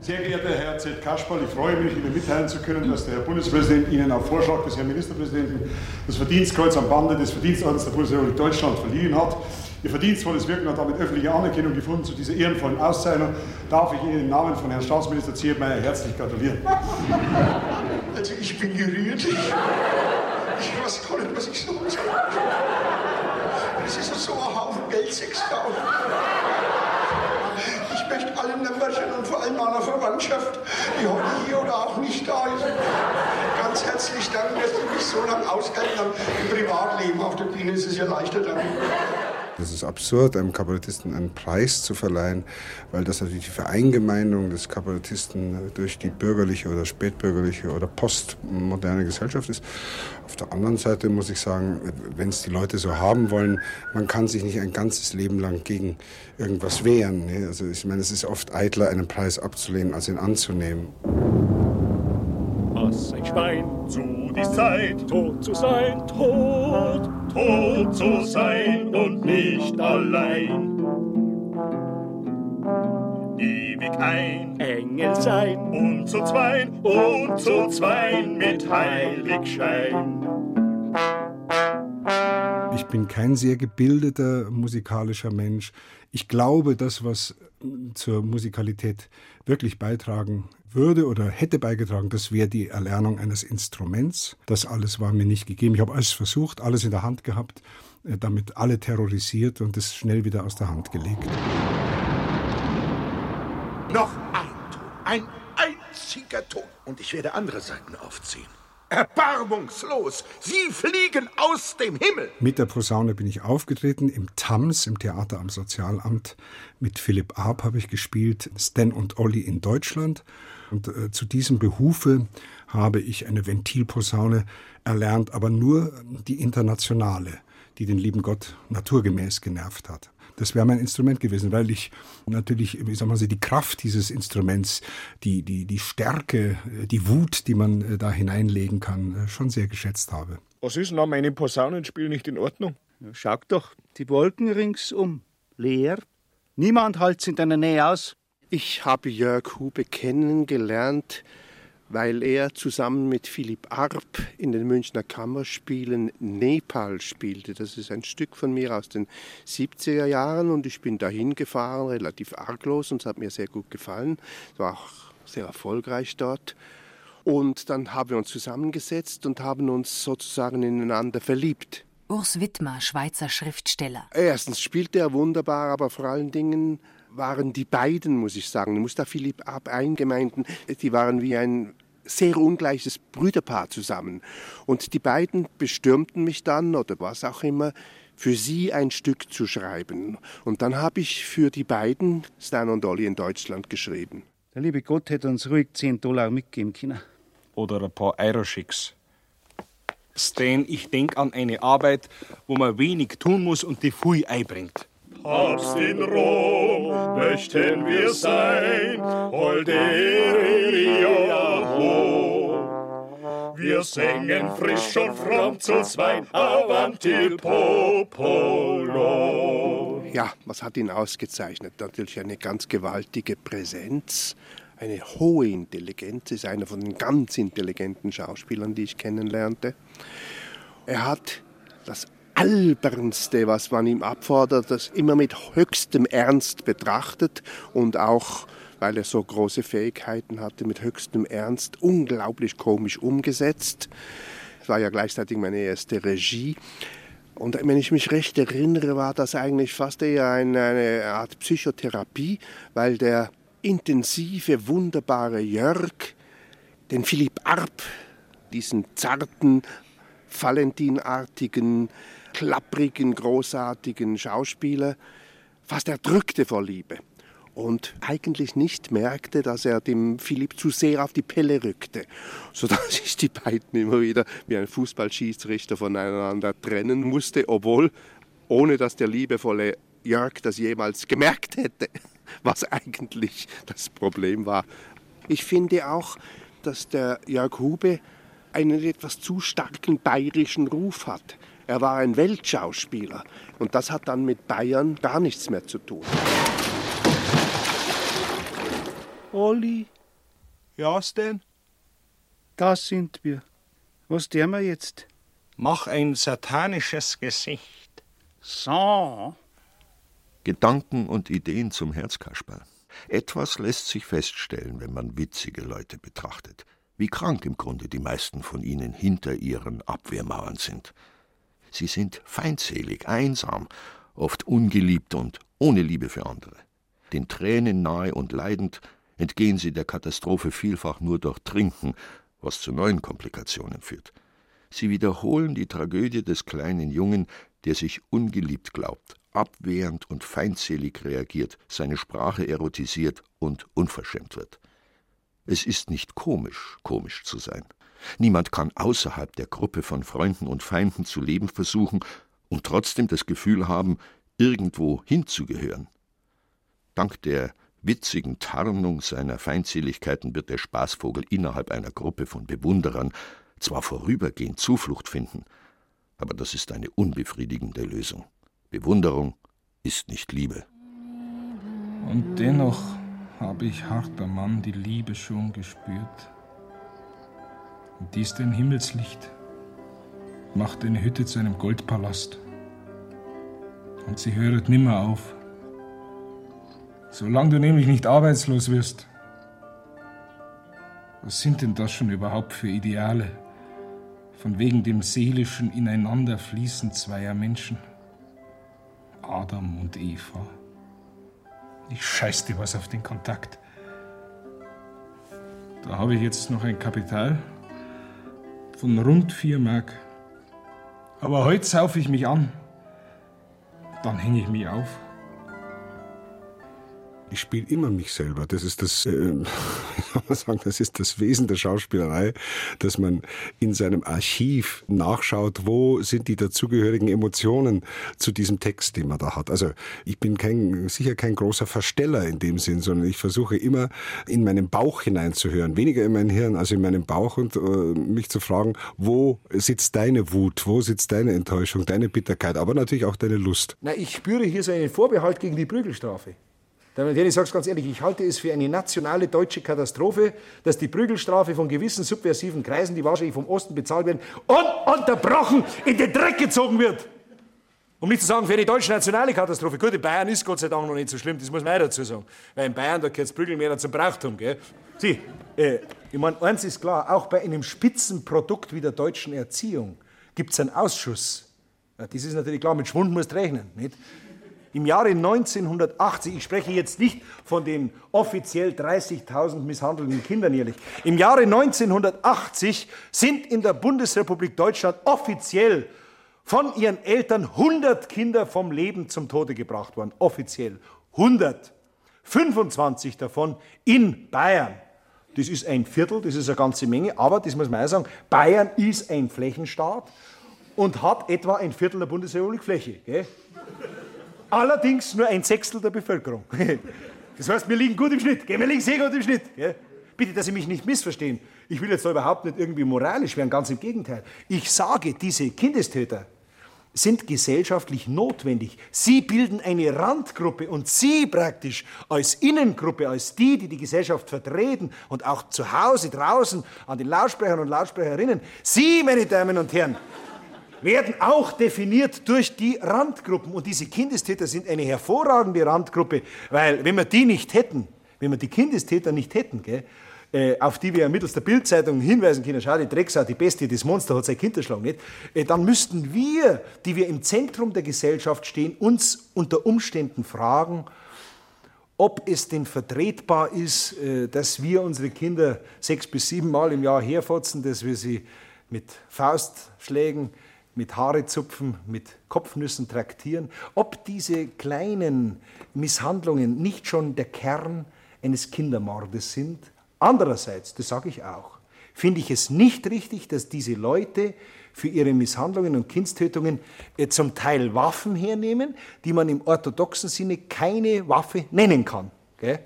Speaker 2: Sehr geehrter Herr Z. Kasperl, ich freue mich, Ihnen mitteilen zu können, dass der Herr Bundespräsident Ihnen auf Vorschlag des Herrn Ministerpräsidenten das Verdienstkreuz am Bande des Verdienstordens der Bundesrepublik Deutschland verliehen hat. Ihr verdienstvolles Wirken hat damit öffentliche Anerkennung gefunden. Zu dieser ehrenvollen Auszeichnung darf ich Ihnen im Namen von Herrn Staatsminister Ziermeier herzlich gratulieren.
Speaker 15: Also ich bin gerührt. Ich, weiß gar nicht, was ich sagen soll. Das ist so ein Haufen Geld, 6000. Allen Nämmerchen und vor allem meiner Verwandtschaft, die heute hier oder auch nicht da ist, ganz herzlich danken, dass sie mich so lange ausgehalten haben. Im Privatleben auf der Bühne ist es ja leichter dann.
Speaker 6: Es ist absurd, einem Kabarettisten einen Preis zu verleihen, weil das natürlich die Vereingemeindung des Kabarettisten durch die bürgerliche oder spätbürgerliche oder postmoderne Gesellschaft ist. Auf der anderen Seite muss ich sagen, wenn es die Leute so haben wollen, man kann sich nicht ein ganzes Leben lang gegen irgendwas wehren. Ne? Also ich meine, es ist oft eitler, einen Preis abzulehnen, als ihn anzunehmen.
Speaker 16: Was ein Schwein zu die Zeit, tot zu sein, tot, tot zu sein und nicht allein. Ewig ein Engel sein und zu zweien und zu zweien mit Heiligschein.
Speaker 6: Ich bin kein sehr gebildeter musikalischer Mensch. Ich glaube, das, was zur Musikalität wirklich beitragen würde oder hätte beigetragen, das wäre die Erlernung eines Instruments. Das alles war mir nicht gegeben. Ich habe alles versucht, alles in der Hand gehabt, äh, damit alle terrorisiert und es schnell wieder aus der Hand gelegt.
Speaker 15: Noch ein Ton, ein einziger Ton. Und ich werde andere Seiten aufziehen. Erbarmungslos! Sie fliegen aus dem Himmel!
Speaker 6: Mit der Posaune bin ich aufgetreten im TAMS, im Theater am Sozialamt. Mit Philipp Arp habe ich gespielt, Stan und Olli in Deutschland. Und äh, zu diesem Behufe habe ich eine Ventilposaune erlernt, aber nur die internationale, die den lieben Gott naturgemäß genervt hat. Das wäre mein Instrument gewesen, weil ich natürlich, wie sagen, die Kraft dieses Instruments, die, die, die Stärke, die Wut, die man äh, da hineinlegen kann, äh, schon sehr geschätzt habe.
Speaker 17: Was ist denn an meinem Posaunenspiel nicht in Ordnung? Ja, schau doch, die Wolken ringsum, leer. Niemand hält in deiner Nähe aus.
Speaker 18: Ich habe Jörg Hube kennengelernt, weil er zusammen mit Philipp Arp in den Münchner Kammerspielen Nepal spielte. Das ist ein Stück von mir aus den 70er Jahren und ich bin dahin gefahren, relativ arglos und es hat mir sehr gut gefallen. Es war auch sehr erfolgreich dort. Und dann haben wir uns zusammengesetzt und haben uns sozusagen ineinander verliebt.
Speaker 3: Urs Wittmer, Schweizer Schriftsteller.
Speaker 18: Erstens spielte er wunderbar, aber vor allen Dingen waren die beiden, muss ich sagen, ich muss da Philipp ab eingemeinden, die waren wie ein sehr ungleiches Brüderpaar zusammen. Und die beiden bestürmten mich dann, oder was auch immer, für sie ein Stück zu schreiben. Und dann habe ich für die beiden Stan und Olli in Deutschland geschrieben.
Speaker 17: Der liebe Gott hätte uns ruhig 10 Dollar mitgeben können.
Speaker 19: Oder ein paar Euro-Schicks. Stan, ich denk an eine Arbeit, wo man wenig tun muss und die viel einbringt.
Speaker 16: Papst in Rom möchten wir sein, holde. Wir singen frisch und fromm zu Zwein, avanti popolo.
Speaker 18: Ja, was hat ihn ausgezeichnet? Natürlich eine ganz gewaltige Präsenz, eine hohe Intelligenz, ist einer von den ganz intelligenten Schauspielern, die ich kennenlernte. Er hat das Albernste, was man ihm abfordert, das immer mit höchstem Ernst betrachtet und auch, weil er so große Fähigkeiten hatte, mit höchstem Ernst unglaublich komisch umgesetzt. Es war ja gleichzeitig meine erste Regie. Und wenn ich mich recht erinnere, war das eigentlich fast eher eine, eine Art Psychotherapie, weil der intensive, wunderbare Jörg den Philipp Arp, diesen zarten, Valentinartigen, klapprigen, großartigen Schauspieler fast erdrückte vor Liebe und eigentlich nicht merkte, dass er dem Philipp zu sehr auf die Pelle rückte, sodass sich die beiden immer wieder wie ein Fußballschiedsrichter voneinander trennen musste, obwohl ohne dass der liebevolle Jörg das jemals gemerkt hätte, was eigentlich das Problem war. Ich finde auch, dass der Jörg Hube einen etwas zu starken bayerischen Ruf hat. Er war ein Weltschauspieler und das hat dann mit Bayern gar nichts mehr zu tun.
Speaker 17: Olli,
Speaker 19: Ja, Stan?
Speaker 17: da sind wir. Was tun wir jetzt?
Speaker 19: Mach ein satanisches Gesicht.
Speaker 17: So.
Speaker 7: Gedanken und Ideen zum Herzkasperl. Etwas lässt sich feststellen, wenn man witzige Leute betrachtet. Wie krank im Grunde die meisten von ihnen hinter ihren Abwehrmauern sind. Sie sind feindselig, einsam, oft ungeliebt und ohne Liebe für andere. Den Tränen nahe und leidend entgehen sie der Katastrophe vielfach nur durch Trinken, was zu neuen Komplikationen führt. Sie wiederholen die Tragödie des kleinen Jungen, der sich ungeliebt glaubt, abwehrend und feindselig reagiert, seine Sprache erotisiert und unverschämt wird. Es ist nicht komisch, komisch zu sein. Niemand kann außerhalb der Gruppe von Freunden und Feinden zu leben versuchen und trotzdem das Gefühl haben, irgendwo hinzugehören. Dank der witzigen Tarnung seiner Feindseligkeiten wird der Spaßvogel innerhalb einer Gruppe von Bewunderern zwar vorübergehend Zuflucht finden, aber das ist eine unbefriedigende Lösung. Bewunderung ist nicht Liebe.
Speaker 20: Und dennoch habe ich harter Mann die Liebe schon gespürt. Und die ist ein Himmelslicht, macht eine Hütte zu einem Goldpalast. Und sie höret nimmer auf. Solange du nämlich nicht arbeitslos wirst. Was sind denn das schon überhaupt für Ideale? Von wegen dem seelischen Ineinanderfließen zweier Menschen. Adam und Eva. Ich scheiß dir was auf den Kontakt. Da habe ich jetzt noch ein Kapital von rund vier Mark. Aber heute saufe ich mich an. Dann hänge ich mich auf.
Speaker 6: Ich spiele immer mich selber. Das ist das, äh, sagen, das ist das Wesen der Schauspielerei, dass man in seinem Archiv nachschaut, wo sind die dazugehörigen Emotionen zu diesem Text, den man da hat. Also ich bin kein, sicher kein großer Versteller in dem Sinn, sondern ich versuche immer in meinen Bauch hineinzuhören, weniger in mein Hirn als in meinen Bauch und äh, mich zu fragen, wo sitzt deine Wut, wo sitzt deine Enttäuschung, deine Bitterkeit, aber natürlich auch deine Lust.
Speaker 21: Na, ich spüre hier so einen Vorbehalt gegen die Prügelstrafe. Damen ich sage es ganz ehrlich, ich halte es für eine nationale deutsche Katastrophe, dass die Prügelstrafe von gewissen subversiven Kreisen, die wahrscheinlich vom Osten bezahlt werden, ununterbrochen in den Dreck gezogen wird. Um nicht zu sagen, für eine deutsche nationale Katastrophe. Gut, in Bayern ist Gott sei Dank noch nicht so schlimm, das muss man auch dazu sagen. Weil in Bayern, da gehört das Prügeln mehr zum Brauchtum, gell? Sieh, äh, ich meine, eins ist klar, auch bei einem Spitzenprodukt wie der deutschen Erziehung gibt es einen Ausschuss. Ja, das ist natürlich klar, mit Schwund musst du rechnen, nicht? Im Jahre 1980, ich spreche jetzt nicht von den offiziell 30.000 misshandelten Kindern jährlich, im Jahre 1980 sind in der Bundesrepublik Deutschland offiziell von ihren Eltern 100 Kinder vom Leben zum Tode gebracht worden. Offiziell. 100. 25 davon in Bayern. Das ist ein Viertel, das ist eine ganze Menge, aber das muss man auch sagen, Bayern ist ein Flächenstaat und hat etwa ein Viertel der Bundesrepublik Fläche. Gell? Allerdings nur ein Sechstel der Bevölkerung. Das heißt, wir liegen gut im Schnitt. Wir liegen sehr gut im Schnitt. Bitte, dass Sie mich nicht missverstehen. Ich will jetzt da überhaupt nicht irgendwie moralisch werden, ganz im Gegenteil. Ich sage, diese Kindestöter sind gesellschaftlich notwendig. Sie bilden eine Randgruppe und Sie praktisch als Innengruppe, als die, die die Gesellschaft vertreten und auch zu Hause draußen an den Lautsprechern und Lautsprecherinnen, Sie, meine Damen und Herren, werden auch definiert durch die Randgruppen. Und diese Kindestäter sind eine hervorragende Randgruppe, weil wenn wir die nicht hätten, wenn wir die Kindestäter nicht hätten, gell, äh, auf die wir mittels der Bildzeitung hinweisen können, schau, die Drecksau, die Bestie, das Monster hat sein Kind erschlagen, nicht? Äh, dann müssten wir, die wir im Zentrum der Gesellschaft stehen, uns unter Umständen fragen, ob es denn vertretbar ist, äh, dass wir unsere Kinder sechs bis sieben Mal im Jahr herfotzen, dass wir sie mit Faustschlägen mit Haarezupfen, mit Kopfnüssen traktieren, ob diese kleinen Misshandlungen nicht schon der Kern eines Kindermordes sind. Andererseits, das sage ich auch, finde ich es nicht richtig, dass diese Leute für ihre Misshandlungen und Kindstötungen äh, zum Teil Waffen hernehmen, die man im orthodoxen Sinne keine Waffe nennen kann. Gell?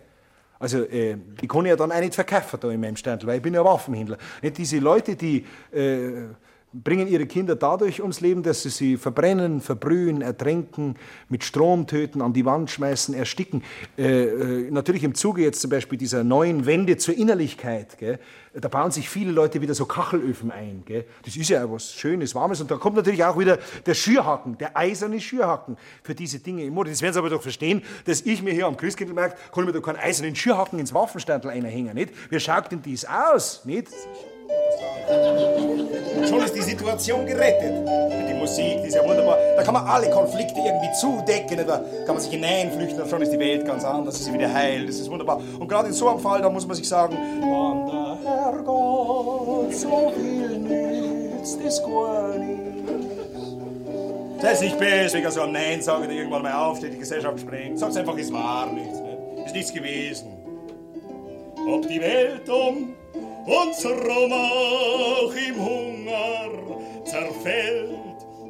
Speaker 21: Also, äh, ich kann ja dann auch nicht verkaufen da in meinem Standel, weil ich bin ja Waffenhändler. Nicht diese Leute, die äh, bringen ihre Kinder dadurch ums Leben, dass sie sie verbrennen, verbrühen, ertränken, mit Strom töten, an die Wand schmeißen, ersticken. Äh, äh, natürlich im Zuge jetzt zum Beispiel dieser neuen Wende zur Innerlichkeit, gell, da bauen sich viele Leute wieder so Kachelöfen ein. Gell. Das ist ja was Schönes, Warmes. Und da kommt natürlich auch wieder der Schürhaken, der eiserne Schürhaken für diese Dinge im Mode. Das werden Sie aber doch verstehen, dass ich mir hier am Christkindlmarkt, kann ich mir doch keinen eisernen Schürhaken ins Waffenstandel einhängen, nicht? Wie schaut denn dies aus, nicht?
Speaker 22: Schon ist die Situation gerettet. Die Musik, die ist ja wunderbar. Da kann man alle Konflikte irgendwie zudecken. Da kann man sich hineinflüchten und schon ist die Welt ganz anders. ist sie wieder heil. Das ist wunderbar. Und gerade in so einem Fall, da muss man sich sagen, wann der Herrgott so will nützt es gar nichts. Sei nicht böse wegen so einem Nein sagen, der irgendwann mal aufsteht, die Gesellschaft sprengt. Sag's einfach, es war nichts. Ne? Ist nichts gewesen. Ob die Welt um uns Rom auch im Hunger zerfällt,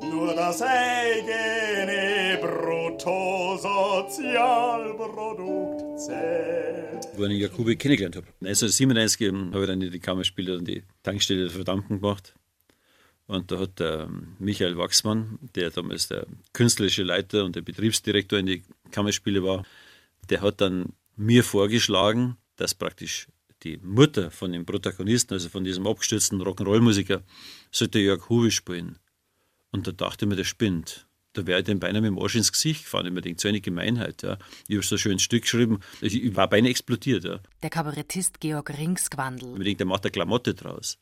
Speaker 22: nur das eigene Bruttosozialprodukt zählt.
Speaker 23: Wo ich Jakobi kennengelernt habe. 1997 habe ich dann die Kammerspiele und die Tankstelle der Verdammten gemacht. Und da hat der Michael Wachsmann, der damals der künstlerische Leiter und der Betriebsdirektor in die Kammerspiele war, der hat dann mir vorgeschlagen, dass praktisch die Mutter von dem Protagonisten, also von diesem abgestürzten Rock'n'Roll-Musiker, sollte Jörg Huwe spielen. Und da dachte ich mir, der spinnt. Da wäre ich dem beinahe mit dem Arsch ins Gesicht gefahren. Ich mir denke, so eine Gemeinheit. Ja. Ich habe so ein schönes Stück geschrieben. Ich war beinahe explodiert. Ja.
Speaker 3: Der Kabarettist Georg Ringsgwandl.
Speaker 23: Ich denke, der macht eine Klamotte draus.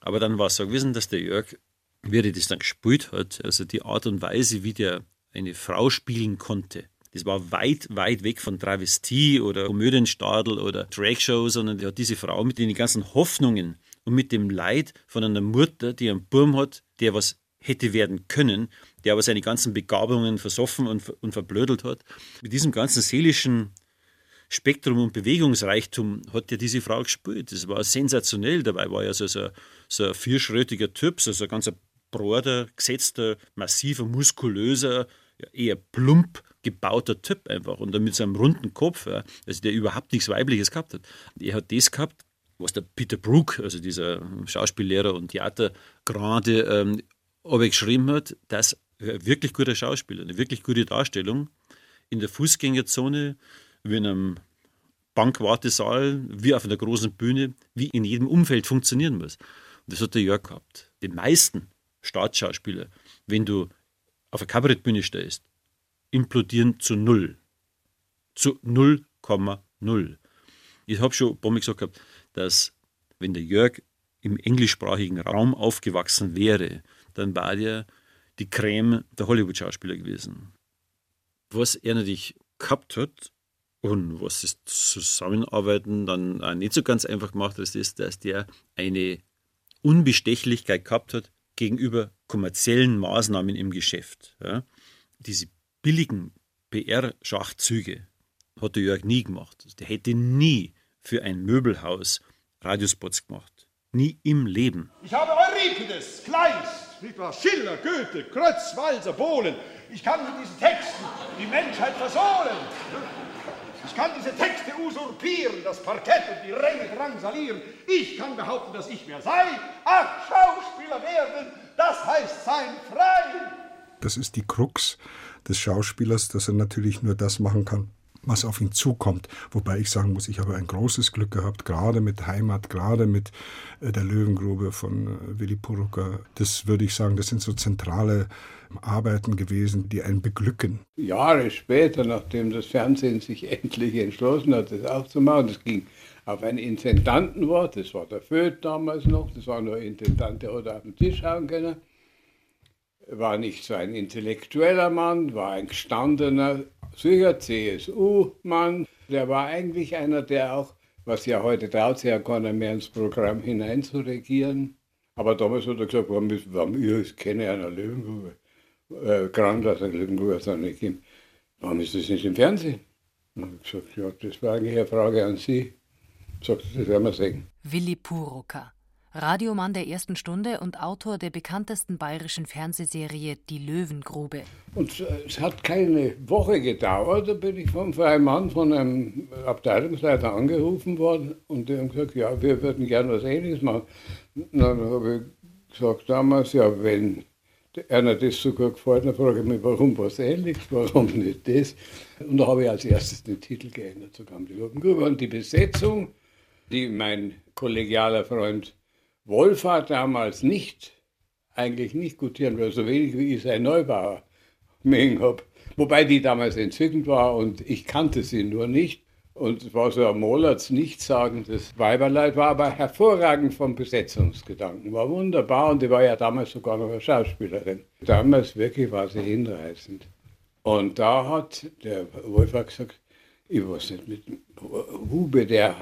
Speaker 23: Aber dann war es so gewesen, dass der Jörg, wie er das dann gespielt hat, also die Art und Weise, wie der eine Frau spielen konnte, das war weit, weit weg von Travestie oder Komödienstadel oder Dragshow, sondern der hat diese Frau mit den ganzen Hoffnungen und mit dem Leid von einer Mutter, die einen Burm hat, der was hätte werden können, der aber seine ganzen Begabungen versoffen und, und verblödelt hat. Mit diesem ganzen seelischen Spektrum und Bewegungsreichtum hat ja diese Frau gespielt. Das war sensationell. Dabei war ja so, so, so ein vierschrötiger Typ, so, so ein ganz broder, gesetzter, massiver, muskulöser, ja, eher plump gebauter Typ einfach und dann mit seinem runden Kopf, ja, also der überhaupt nichts Weibliches gehabt hat. Er hat das gehabt, was der Peter Brook, also dieser Schauspiellehrer und Theatergrade, ähm, aber geschrieben hat, dass ein wirklich guter Schauspieler, eine wirklich gute Darstellung in der Fußgängerzone, wie in einem Bankwartesaal, wie auf einer großen Bühne, wie in jedem Umfeld funktionieren muss. Und das hat der Jörg gehabt. Die meisten Staatsschauspieler, wenn du auf einer Kabarettbühne stehst, implodieren zu null. Zu 0,0. Ich habe schon ein paar Mal gesagt dass wenn der Jörg im englischsprachigen Raum aufgewachsen wäre, dann war er die Creme der Hollywood-Schauspieler gewesen. Was er natürlich gehabt hat und was das Zusammenarbeiten dann auch nicht so ganz einfach gemacht hat, ist, dass der eine Unbestechlichkeit gehabt hat gegenüber kommerziellen Maßnahmen im Geschäft. Ja. Diese billigen PR-Schachzüge, hat der Jörg nie gemacht. Der hätte nie für ein Möbelhaus Radiospots gemacht. Nie im Leben.
Speaker 2: Ich habe Euripides, Kleist, nicht wahr? Schiller, Goethe, Krötz, Walser, Bohlen. Ich kann mit diesen Texten die Menschheit versohlen. Ich kann diese Texte usurpieren, das Parkett und die Ränge drangsalieren. Ich kann behaupten, dass ich wer sei. Ach, Schauspieler werden, das heißt sein frei.
Speaker 6: Das ist die Krux des Schauspielers, dass er natürlich nur das machen kann, was auf ihn zukommt. Wobei ich sagen muss, ich habe ein großes Glück gehabt, gerade mit Heimat, gerade mit äh, der Löwengrube von äh, Willy Purucker. Das würde ich sagen, das sind so zentrale Arbeiten gewesen, die einen beglücken.
Speaker 24: Jahre später, nachdem das Fernsehen sich endlich entschlossen hat, das aufzumachen, das ging auf ein Intendantenwort, das war der Föth damals noch, das war nur Intendant, der heute auf den Tisch hauen können, war nicht so ein intellektueller Mann, war ein gestandener, sicher CSU-Mann, der war eigentlich einer, der auch, was ja heute traut sich ja keiner mehr ins Programm hineinzuregieren, aber damals hat er gesagt, warum, warum ihr es kenne einer Löwengrube äh, Grandler irgendwo so nicht gegeben. Warum ist das nicht im Fernsehen? Dann habe ich gesagt, ja, das war eigentlich eine Frage an Sie. Sagt, das werden wir sehen.
Speaker 3: Willi Puroka, Radiomann der ersten Stunde und Autor der bekanntesten bayerischen Fernsehserie Die Löwengrube.
Speaker 24: Und es hat keine Woche gedauert, da bin ich vom freien Mann von einem Abteilungsleiter angerufen worden und die haben gesagt, ja, wir würden gerne was Ähnliches machen. dann habe ich gesagt damals, ja, wenn einer das so gut gefällt, dann frage ich mich, warum was Ähnliches, warum nicht das? Und da habe ich als erstes den Titel geändert, so kam die Lobengrube. Und die Besetzung, die mein kollegialer Freund Wolfhard damals nicht, eigentlich nicht gutieren will, so wenig wie ich sein Neubauer mengen habe. Wobei die damals entzückend war und ich kannte sie nur nicht. Und es war so ein Mollers nichtssagendes Weiberleid, war aber hervorragend vom Besetzungsgedanken, war wunderbar und die war ja damals sogar noch eine Schauspielerin. Damals wirklich war sie hinreißend. Und da hat der Wolfer gesagt, ich weiß nicht, mit Hube, der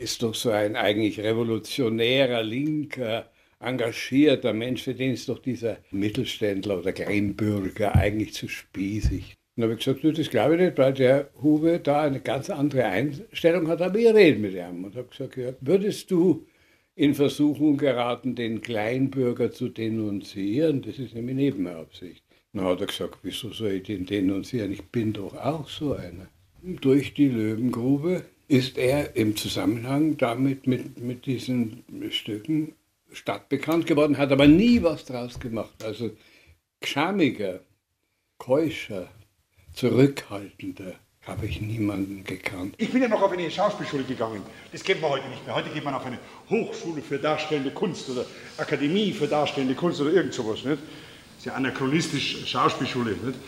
Speaker 24: ist doch so ein eigentlich revolutionärer, linker, engagierter Mensch, für den ist doch dieser Mittelständler oder Kleinbürger eigentlich zu spießig. Dann habe ich gesagt, das glaube ich nicht, weil der Hube da eine ganz andere Einstellung hat, aber ich rede mit ihm. Und habe gesagt, ja, würdest du in Versuchung geraten, den Kleinbürger zu denunzieren? Das ist nämlich Nebenabsicht. Dann hat er gesagt, wieso soll ich den denunzieren? Ich bin doch auch so einer. Durch die Löwengrube ist er im Zusammenhang damit mit, mit diesen Stücken stadtbekannt geworden, hat aber nie was draus gemacht. Also schamiger, keuscher, zurückhaltender habe ich niemanden gekannt.
Speaker 2: Ich bin ja noch auf eine Schauspielschule gegangen. Das kennt man heute nicht mehr. Heute geht man auf eine Hochschule für darstellende Kunst oder Akademie für darstellende Kunst oder irgend sowas. Nicht? Das ist ja anachronistisch Schauspielschule. Nicht?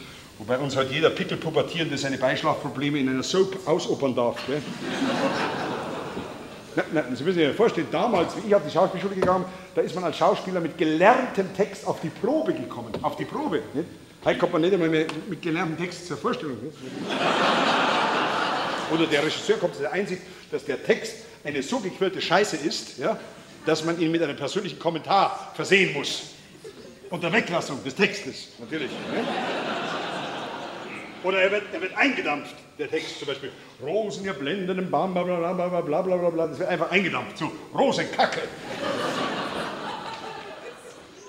Speaker 2: Wobei uns heute jeder Pickelpubertierende seine Beischlafprobleme in einer Soap ausopern darf. Gell? na, na, Sie müssen sich vorstellen, damals, wie ich auf die Schauspielschule gegangen bin, da ist man als Schauspieler mit gelerntem Text auf die Probe gekommen. Auf die Probe. Nicht? Heute kommt man nicht einmal mehr mit gelerntem Text zur Vorstellung. Nicht? Oder der Regisseur kommt zu der Einsicht, dass der Text eine so gequirlte Scheiße ist, ja, dass man ihn mit einem persönlichen Kommentar versehen muss. Unter Weglassung des Textes, natürlich. Ne? Oder er wird, er wird eingedampft, der Text zum Beispiel. Rosen, ihr blendenden Bam, bla bla bla bla bla bla bla. Das wird einfach eingedampft zu Rosenkacke.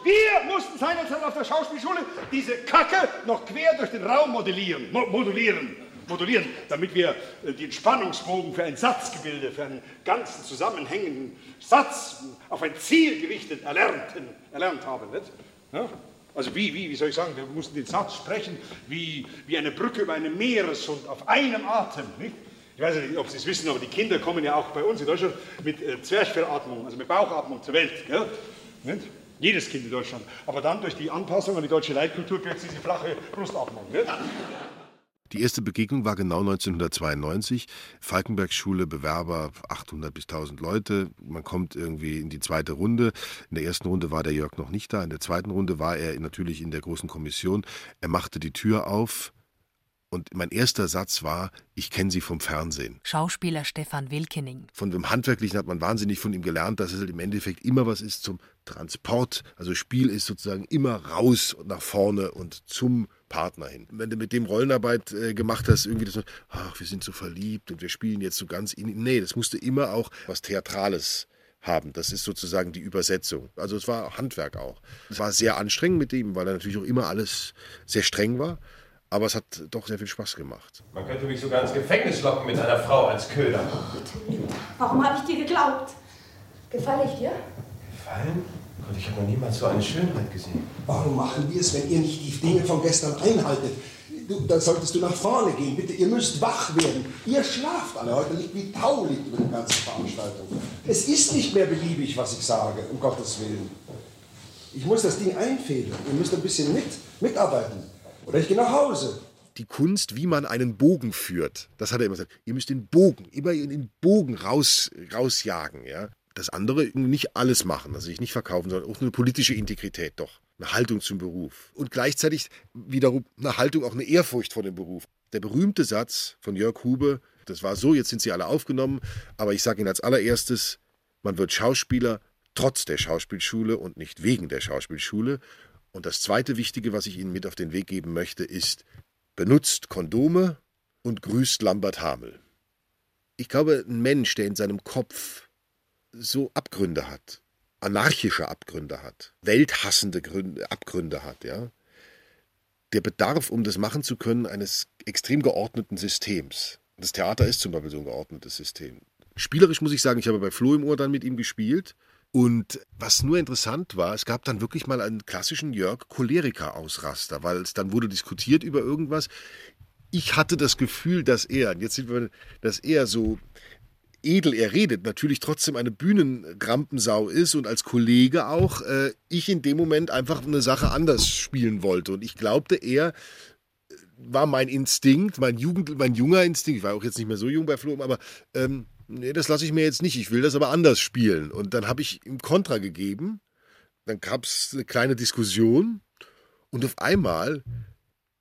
Speaker 2: Wir mussten seinerzeit auf der Schauspielschule diese Kacke noch quer durch den Raum modellieren, mo modulieren, modulieren, damit wir äh, den Spannungsbogen für ein Satzgebilde, für einen ganzen zusammenhängenden Satz auf ein Ziel gerichtet erlernten, erlernt haben. Nicht? Ja? Also wie, wie, wie soll ich sagen, wir mussten den Satz sprechen wie, wie eine Brücke über einen Meereshund auf einem Atem. Nicht? Ich weiß nicht, ob Sie es wissen, aber die Kinder kommen ja auch bei uns in Deutschland mit äh, Zwerchfellatmung, also mit Bauchatmung zur Welt. Gell? Nicht? Jedes Kind in Deutschland. Aber dann durch die Anpassung an die deutsche Leitkultur kriegt sie diese flache Brustatmung. Nicht?
Speaker 25: Die erste Begegnung war genau 1992. Falkenberg-Schule, Bewerber 800 bis 1000 Leute. Man kommt irgendwie in die zweite Runde. In der ersten Runde war der Jörg noch nicht da. In der zweiten Runde war er natürlich in der großen Kommission. Er machte die Tür auf Und mein erster Satz war, ich kenne sie vom Fernsehen.
Speaker 3: Schauspieler Stefan Wilkening.
Speaker 25: Von dem Handwerklichen hat man wahnsinnig von ihm gelernt, dass es halt im Endeffekt immer was ist zum Transport. Also Spiel ist sozusagen immer raus und nach vorne und zum Partner hin. Wenn du mit dem Rollenarbeit äh, gemacht hast, irgendwie das, ach, wir sind so verliebt und wir spielen jetzt so ganz in. Nee, das musste immer auch was Theatrales haben. Das ist sozusagen die Übersetzung. Also es war Handwerk auch. Es war sehr anstrengend mit ihm, weil er natürlich auch immer alles sehr streng war. Aber es hat doch sehr viel Spaß gemacht.
Speaker 26: Man könnte mich sogar ins Gefängnis locken mit einer Frau als Köder.
Speaker 27: Warum habe ich dir geglaubt? Gefalle ich dir?
Speaker 26: Gefallen? Gott, ich habe noch niemals so eine Schönheit gesehen.
Speaker 15: Warum machen wir es, wenn ihr nicht die Dinge von gestern einhaltet? Du, dann solltest du nach vorne gehen. Bitte, ihr müsst wach werden. Ihr schlaft alle. Heute liegt wie Tau liegt über die ganze Veranstaltung. Es ist nicht mehr beliebig, was ich sage, um Gottes Willen. Ich muss das Ding einfädeln. Ihr müsst ein bisschen mit, mitarbeiten. Oder ich gehe nach Hause.
Speaker 25: Die Kunst, wie man einen Bogen führt, das hat er immer gesagt. Ihr müsst den Bogen, immer den Bogen raus, rausjagen. Ja? Das andere nicht alles machen, also sich nicht verkaufen, sondern auch eine politische Integrität doch. Eine Haltung zum Beruf. Und gleichzeitig wiederum eine Haltung, auch eine Ehrfurcht vor dem Beruf. Der berühmte Satz von Jörg Hube, das war so, jetzt sind sie alle aufgenommen, aber ich sage Ihnen als allererstes, man wird Schauspieler trotz der Schauspielschule und nicht wegen der Schauspielschule. Und das zweite Wichtige, was ich Ihnen mit auf den Weg geben möchte, ist, benutzt Kondome und grüßt Lambert Hamel. Ich glaube, ein Mensch, der in seinem Kopf so Abgründe hat, anarchische Abgründe hat, welthassende Gründe, Abgründe hat, ja, der bedarf, um das machen zu können, eines extrem geordneten Systems. Das Theater ist zum Beispiel so ein geordnetes System. Spielerisch muss ich sagen, ich habe bei Flo im Ohr dann mit ihm gespielt und was nur interessant war, es gab dann wirklich mal einen klassischen Jörg Choleriker-Ausraster, weil es dann wurde diskutiert über irgendwas. Ich hatte das Gefühl, dass er, jetzt sind wir, dass er so edel er redet, natürlich trotzdem eine Bühnenrampensau ist und als Kollege auch, äh, ich in dem Moment einfach eine Sache anders spielen wollte. Und ich glaubte, er äh, war mein Instinkt, mein Jugend, mein junger Instinkt, ich war auch jetzt nicht mehr so jung bei Flo, aber ähm, nee, das lasse ich mir jetzt nicht, ich will das aber anders spielen. Und dann habe ich ihm Kontra gegeben, dann gab es eine kleine Diskussion und auf einmal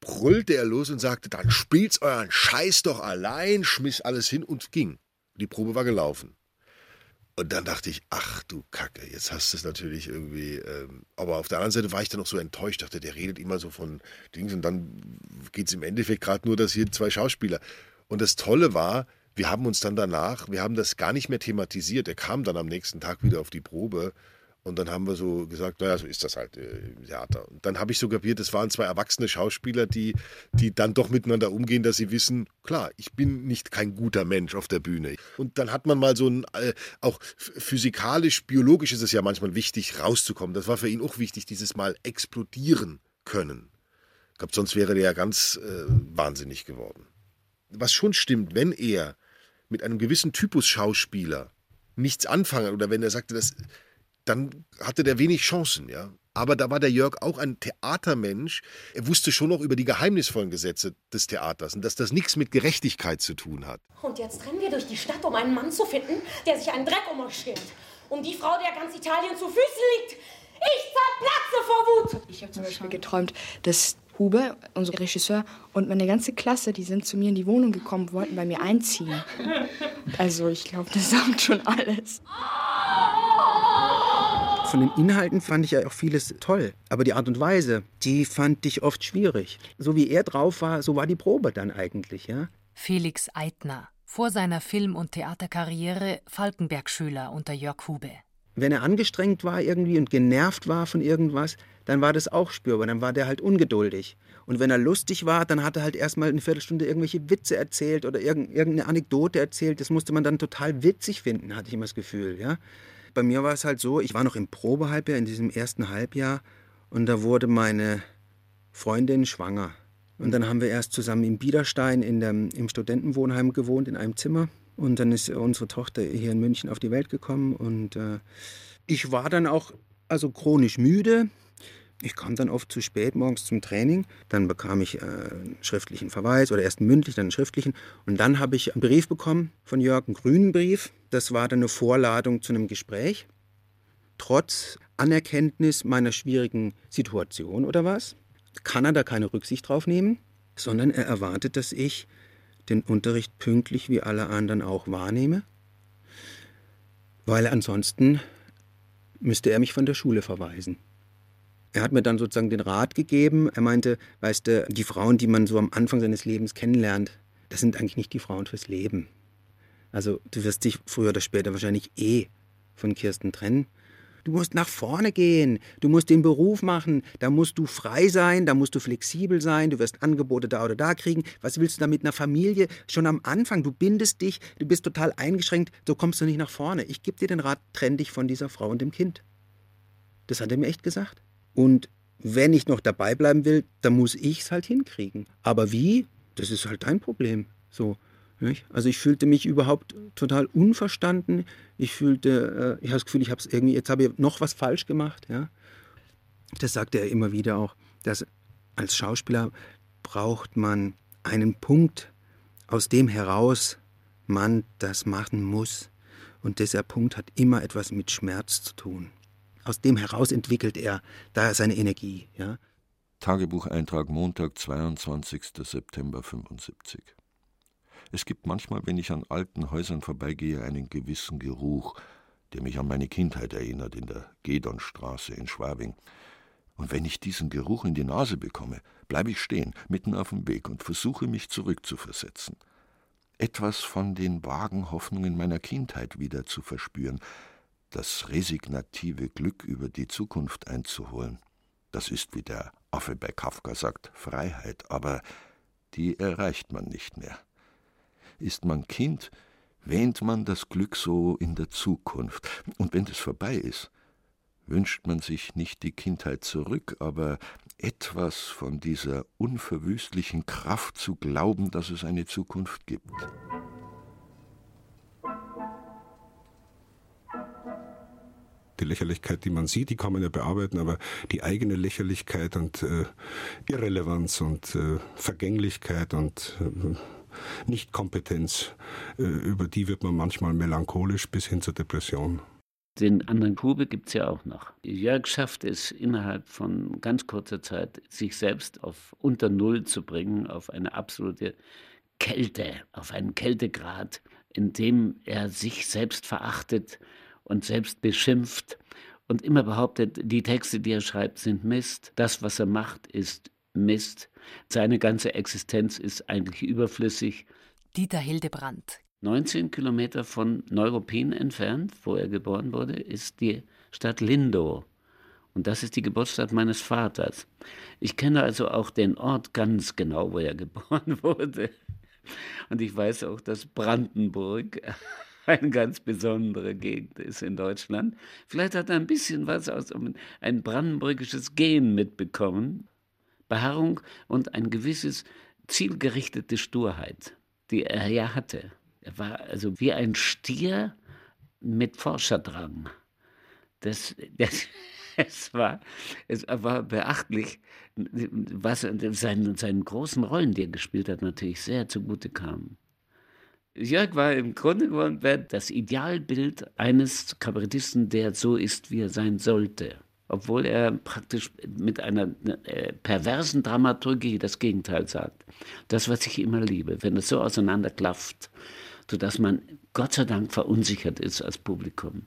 Speaker 25: brüllte er los und sagte, dann spielt's euren Scheiß doch allein, schmiss alles hin und ging. Die Probe war gelaufen. Und dann dachte ich, ach du Kacke, jetzt hast du es natürlich irgendwie. Ähm, aber auf der anderen Seite war ich dann noch so enttäuscht, dachte, der redet immer so von Dings und dann geht es im Endeffekt gerade nur, dass hier zwei Schauspieler. Und das Tolle war, wir haben uns dann danach, wir haben das gar nicht mehr thematisiert. Er kam dann am nächsten Tag wieder auf die Probe und dann haben wir so gesagt, naja, so ist das halt äh, im Theater. Und dann habe ich so kapiert, es waren zwei erwachsene Schauspieler, die, die dann doch miteinander umgehen, dass sie wissen, klar, ich bin nicht kein guter Mensch auf der Bühne. Und dann hat man mal so ein, äh, auch physikalisch, biologisch ist es ja manchmal wichtig, rauszukommen. Das war für ihn auch wichtig, dieses Mal explodieren können. Ich glaube, sonst wäre der ja ganz äh, wahnsinnig geworden. Was schon stimmt, wenn er mit einem gewissen Typus Schauspieler nichts anfangen oder wenn er sagte, das, dann hatte der wenig Chancen, ja. Aber da war der Jörg auch ein Theatermensch. Er wusste schon noch über die geheimnisvollen Gesetze des Theaters und dass das nichts mit Gerechtigkeit zu tun hat.
Speaker 27: Und jetzt rennen wir durch die Stadt, um einen Mann zu finden, der sich einen Dreck um euch schert. Um die Frau, der ganz Italien zu Füßen liegt. Ich zerplatze vor Wut.
Speaker 28: Ich habe zum Beispiel geträumt, dass Hube, unser Regisseur, und meine ganze Klasse, die sind zu mir in die Wohnung gekommen, wollten bei mir einziehen. Also ich glaube, das sagt schon alles.
Speaker 29: Von den Inhalten fand ich ja auch vieles toll. Aber die Art und Weise, die fand ich oft schwierig. So wie er drauf war, so war die Probe dann eigentlich, ja.
Speaker 3: Felix Eitner, vor seiner Film- und Theaterkarriere Falkenberg-Schüler unter Jörg Hube.
Speaker 29: Wenn er angestrengt war irgendwie und genervt war von irgendwas, dann war das auch spürbar. Dann war der halt ungeduldig. Und wenn er lustig war, dann hat er halt erstmal eine Viertelstunde irgendwelche Witze erzählt oder irgendeine Anekdote erzählt. Das musste man dann total witzig finden, hatte ich immer das Gefühl, ja. Bei mir war es halt so, ich war noch im Probehalbjahr, in diesem ersten Halbjahr, und da wurde meine Freundin schwanger. Und dann haben wir erst zusammen in Biederstein in dem, im Studentenwohnheim gewohnt, in einem Zimmer. Und dann ist unsere Tochter hier in München auf die Welt gekommen. Und äh, ich war dann auch also chronisch müde. Ich kam dann oft zu spät morgens zum Training. Dann bekam ich äh, einen schriftlichen Verweis oder erst einen mündlichen, dann einen schriftlichen. Und dann habe ich einen Brief bekommen von Jörg, einen grünen Brief. Das war dann eine Vorladung zu einem Gespräch. Trotz Anerkenntnis meiner schwierigen Situation oder was, kann er da keine Rücksicht drauf nehmen, sondern er erwartet, dass ich den Unterricht pünktlich wie alle anderen auch wahrnehme, weil ansonsten müsste er mich von der Schule verweisen. Er hat mir dann sozusagen den Rat gegeben. Er meinte, weißt du, die Frauen, die man so am Anfang seines Lebens kennenlernt, das sind eigentlich nicht die Frauen fürs Leben. Also du wirst dich früher oder später wahrscheinlich eh von Kirsten trennen. Du musst nach vorne gehen. Du musst den Beruf machen. Da musst du frei sein. Da musst du flexibel sein. Du wirst Angebote da oder da kriegen. Was willst du da mit einer Familie? Schon am Anfang. Du bindest dich. Du bist total eingeschränkt. So kommst du nicht nach vorne. Ich gebe dir den Rat, trenn dich von dieser Frau und dem Kind. Das hat er mir echt gesagt. Und wenn ich noch dabei bleiben will, dann muss ich es halt hinkriegen. Aber wie? Das ist halt dein Problem. So. Also ich fühlte mich überhaupt total unverstanden. Ich fühlte, äh, ich habe das Gefühl, ich habe es irgendwie, jetzt habe ich noch was falsch gemacht. Ja? Das sagte er immer wieder auch, dass als Schauspieler braucht man einen Punkt, aus dem heraus man das machen muss. Und dieser Punkt hat immer etwas mit Schmerz zu tun. Aus dem heraus entwickelt er da seine Energie. Ja?
Speaker 7: Tagebucheintrag Montag, 22. September 75. Es gibt manchmal, wenn ich an alten Häusern vorbeigehe, einen gewissen Geruch, der mich an meine Kindheit erinnert in der Gedonstraße in Schwabing. Und wenn ich diesen Geruch in die Nase bekomme, bleibe ich stehen, mitten auf dem Weg und versuche mich zurückzuversetzen. Etwas von den vagen Hoffnungen meiner Kindheit wieder zu verspüren, das resignative Glück über die Zukunft einzuholen. Das ist, wie der Affe bei Kafka sagt, Freiheit, aber die erreicht man nicht mehr. Ist man Kind, wähnt man das Glück so in der Zukunft. Und wenn das vorbei ist, wünscht man sich nicht die Kindheit zurück, aber etwas von dieser unverwüstlichen Kraft zu glauben, dass es eine Zukunft gibt.
Speaker 6: Die Lächerlichkeit, die man sieht, die kann man ja bearbeiten, aber die eigene Lächerlichkeit und äh, Irrelevanz und äh, Vergänglichkeit und äh, Nichtkompetenz, äh, über die wird man manchmal melancholisch bis hin zur Depression.
Speaker 30: Den anderen Kube gibt es ja auch noch. Jörg schafft es innerhalb von ganz kurzer Zeit, sich selbst auf unter Null zu bringen, auf eine absolute Kälte, auf einen Kältegrad, in dem er sich selbst verachtet und selbst beschimpft und immer behauptet, die Texte, die er schreibt, sind Mist. Das, was er macht, ist Mist. Seine ganze Existenz ist eigentlich überflüssig.
Speaker 3: Dieter Hildebrand.
Speaker 30: 19 Kilometer von Neuruppin entfernt, wo er geboren wurde, ist die Stadt Lindow. Und das ist die Geburtsstadt meines Vaters. Ich kenne also auch den Ort ganz genau, wo er geboren wurde. Und ich weiß auch, dass Brandenburg eine ganz besondere Gegend ist in Deutschland. Vielleicht hat er ein bisschen was aus ein brandenburgisches Gen mitbekommen. Beharrung und ein gewisses zielgerichtete Sturheit, die er ja hatte. Er war also wie ein Stier mit Forscherdrang. Das, das, es, war, es war beachtlich, was seinen, seinen großen Rollen, die er gespielt hat, natürlich sehr zugute kam. Jörg war im Grunde genommen das Idealbild eines Kabarettisten, der so ist, wie er sein sollte obwohl er praktisch mit einer äh, perversen Dramaturgie das Gegenteil sagt. Das, was ich immer liebe, wenn es so auseinanderklafft, sodass man Gott sei Dank verunsichert ist als Publikum.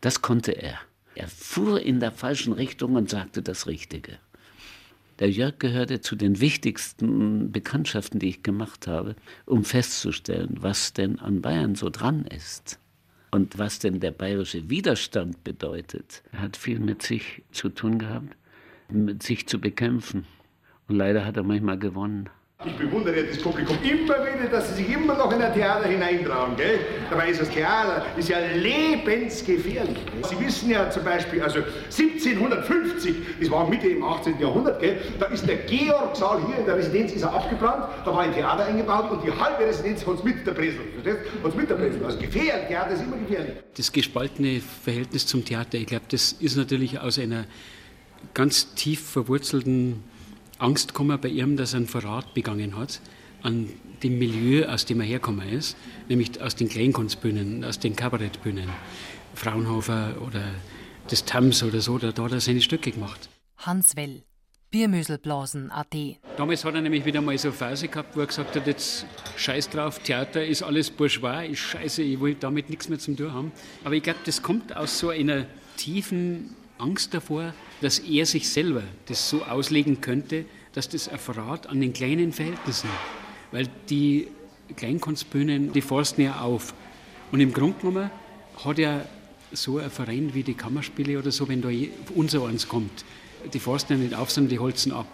Speaker 30: Das konnte er. Er fuhr in der falschen Richtung und sagte das Richtige. Der Jörg gehörte zu den wichtigsten Bekanntschaften, die ich gemacht habe, um festzustellen, was denn an Bayern so dran ist. Und was denn der bayerische Widerstand bedeutet, hat viel mit sich zu tun gehabt, mit sich zu bekämpfen. Und leider hat er manchmal gewonnen.
Speaker 2: Ich bewundere das Publikum immer wieder, dass sie sich immer noch in ein Theater hineintrauen. Gell? Dabei ist das Theater ist ja lebensgefährlich. Sie wissen ja zum Beispiel, also 1750, das war Mitte im 18. Jahrhundert, gell? da ist der Georgsaal hier in der Residenz ist er abgebrannt, da war ein Theater eingebaut und die halbe Residenz uns mit der Bresel. Verstehst? Uns mit der Bresel. Also gefährlich, Theater ist immer gefährlich.
Speaker 31: Das gespaltene Verhältnis zum Theater, ich glaube, das ist natürlich aus einer ganz tief verwurzelten Angst gekommen bei ihm, dass er einen Verrat begangen hat an dem Milieu, aus dem er hergekommen ist, nämlich aus den Kleinkunstbühnen, aus den Kabarettbühnen. Fraunhofer oder des Tams oder so, da, da hat er seine Stücke gemacht.
Speaker 3: Hans Well. Biermüselblasen.at.
Speaker 31: Damals hat er nämlich wieder mal so eine Phase gehabt, wo er gesagt hat, jetzt scheiß drauf, Theater ist alles bourgeois, ist scheiße, ich will damit nichts mehr zu tun haben. Aber ich glaube, das kommt aus so einer tiefen Angst davor, dass er sich selber das so auslegen könnte, dass das ein Verrat an den kleinen Verhältnissen. Weil die Kleinkunstbühnen, die forsten ja auf. Und im Grunde genommen hat ja so ein Verein wie die Kammerspiele oder so, wenn da unser eins kommt, die forsten ja nicht auf, sondern die holzen ab.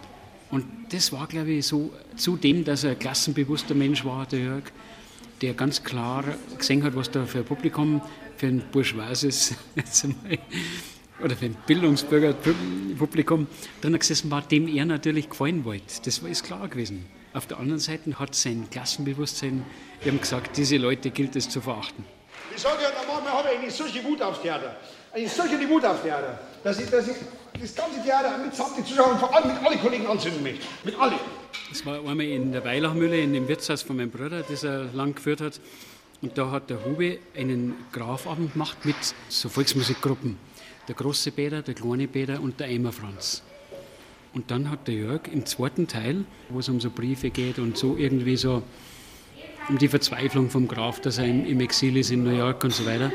Speaker 31: Und das war, glaube ich, so zudem, dass er ein klassenbewusster Mensch war, der Jörg, der ganz klar gesehen hat, was da für ein Publikum, für ein bourgeoises oder für ein Bildungsbürgerpublikum drin gesessen war, dem er natürlich gefallen wollte. Das ist klar gewesen. Auf der anderen Seite hat sein Klassenbewusstsein eben gesagt, diese Leute gilt es zu verachten.
Speaker 2: Ich sage ja, manchmal habe ich eine solche Wut aufs Theater. Eine solche Wut aufs Theater, dass ich, dass ich das ganze Theater mitsamt die Zuschauer vor allem mit allen Kollegen anzünden möchte. Mit allen.
Speaker 31: Das war einmal in der Weilachmühle, in dem Wirtshaus von meinem Bruder, das er lang geführt hat. Und da hat der Hube einen Grafabend gemacht mit so Volksmusikgruppen. Der große Bäder, der kleine Bäder und der Eimer Franz. Und dann hat der Jörg im zweiten Teil, wo es um so Briefe geht und so irgendwie so um die Verzweiflung vom Graf, dass er im Exil ist in New York und so weiter.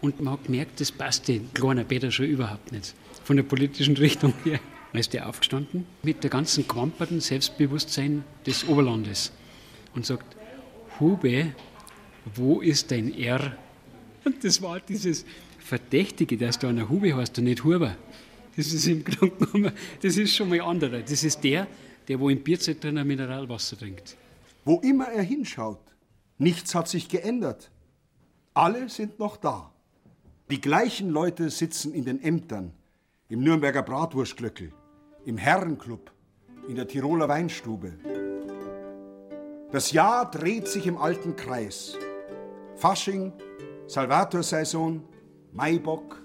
Speaker 31: Und man hat gemerkt, das passt den kleinen Peter schon überhaupt nicht. Von der politischen Richtung her. Dann ist er aufgestanden mit der ganzen quamperten Selbstbewusstsein des Oberlandes und sagt, Hube, wo ist dein R? Und das war dieses Verdächtige, dass du einer Hube heißt und nicht Huber. Das ist im Grunde genommen, das ist schon mal anderer. Das ist der, der wo im Bierzelt drin ein Mineralwasser trinkt.
Speaker 21: Wo immer er hinschaut, nichts hat sich geändert. Alle sind noch da. Die gleichen Leute sitzen in den Ämtern, im Nürnberger Bratwurstglöckel, im Herrenclub, in der Tiroler Weinstube. Das Jahr dreht sich im alten Kreis. Fasching, Salvatorsaison, Maibock,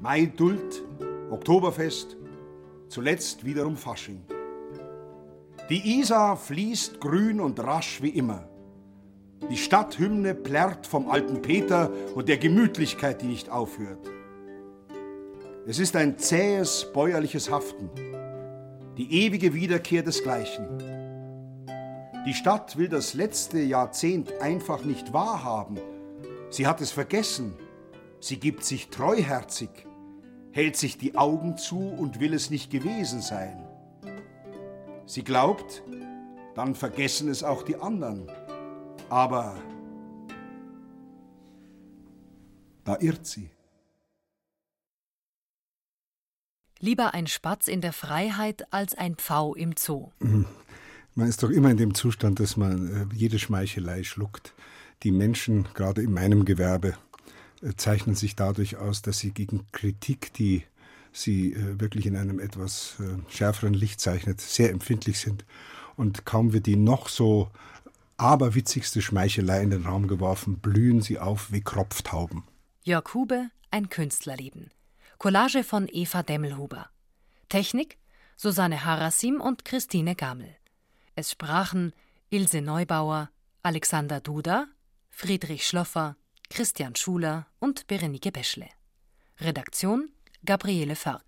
Speaker 21: Maiduld, Oktoberfest, zuletzt wiederum Fasching. Die Isar fließt grün und rasch wie immer. Die Stadthymne plärrt vom alten Peter und der Gemütlichkeit, die nicht aufhört. Es ist ein zähes bäuerliches Haften, die ewige Wiederkehr desgleichen. Die Stadt will das letzte Jahrzehnt einfach nicht wahrhaben. Sie hat es vergessen. Sie gibt sich treuherzig, hält sich die Augen zu und will es nicht gewesen sein. Sie glaubt, dann vergessen es auch die anderen. Aber da irrt sie.
Speaker 3: Lieber ein Spatz in der Freiheit als ein Pfau im Zoo.
Speaker 6: Mhm. Man ist doch immer in dem Zustand, dass man äh, jede Schmeichelei schluckt. Die Menschen, gerade in meinem Gewerbe, zeichnen sich dadurch aus, dass sie gegen Kritik, die sie äh, wirklich in einem etwas schärferen Licht zeichnet, sehr empfindlich sind. Und kaum wird die noch so aberwitzigste Schmeichelei in den Raum geworfen, blühen sie auf wie Kropftauben.
Speaker 3: Jörg Hube, ein Künstlerleben. Collage von Eva Demmelhuber. Technik Susanne Harasim und Christine Gamel. Es sprachen Ilse Neubauer, Alexander Duda, Friedrich Schloffer, Christian Schuler und Berenike Beschle. Redaktion Gabriele Förk.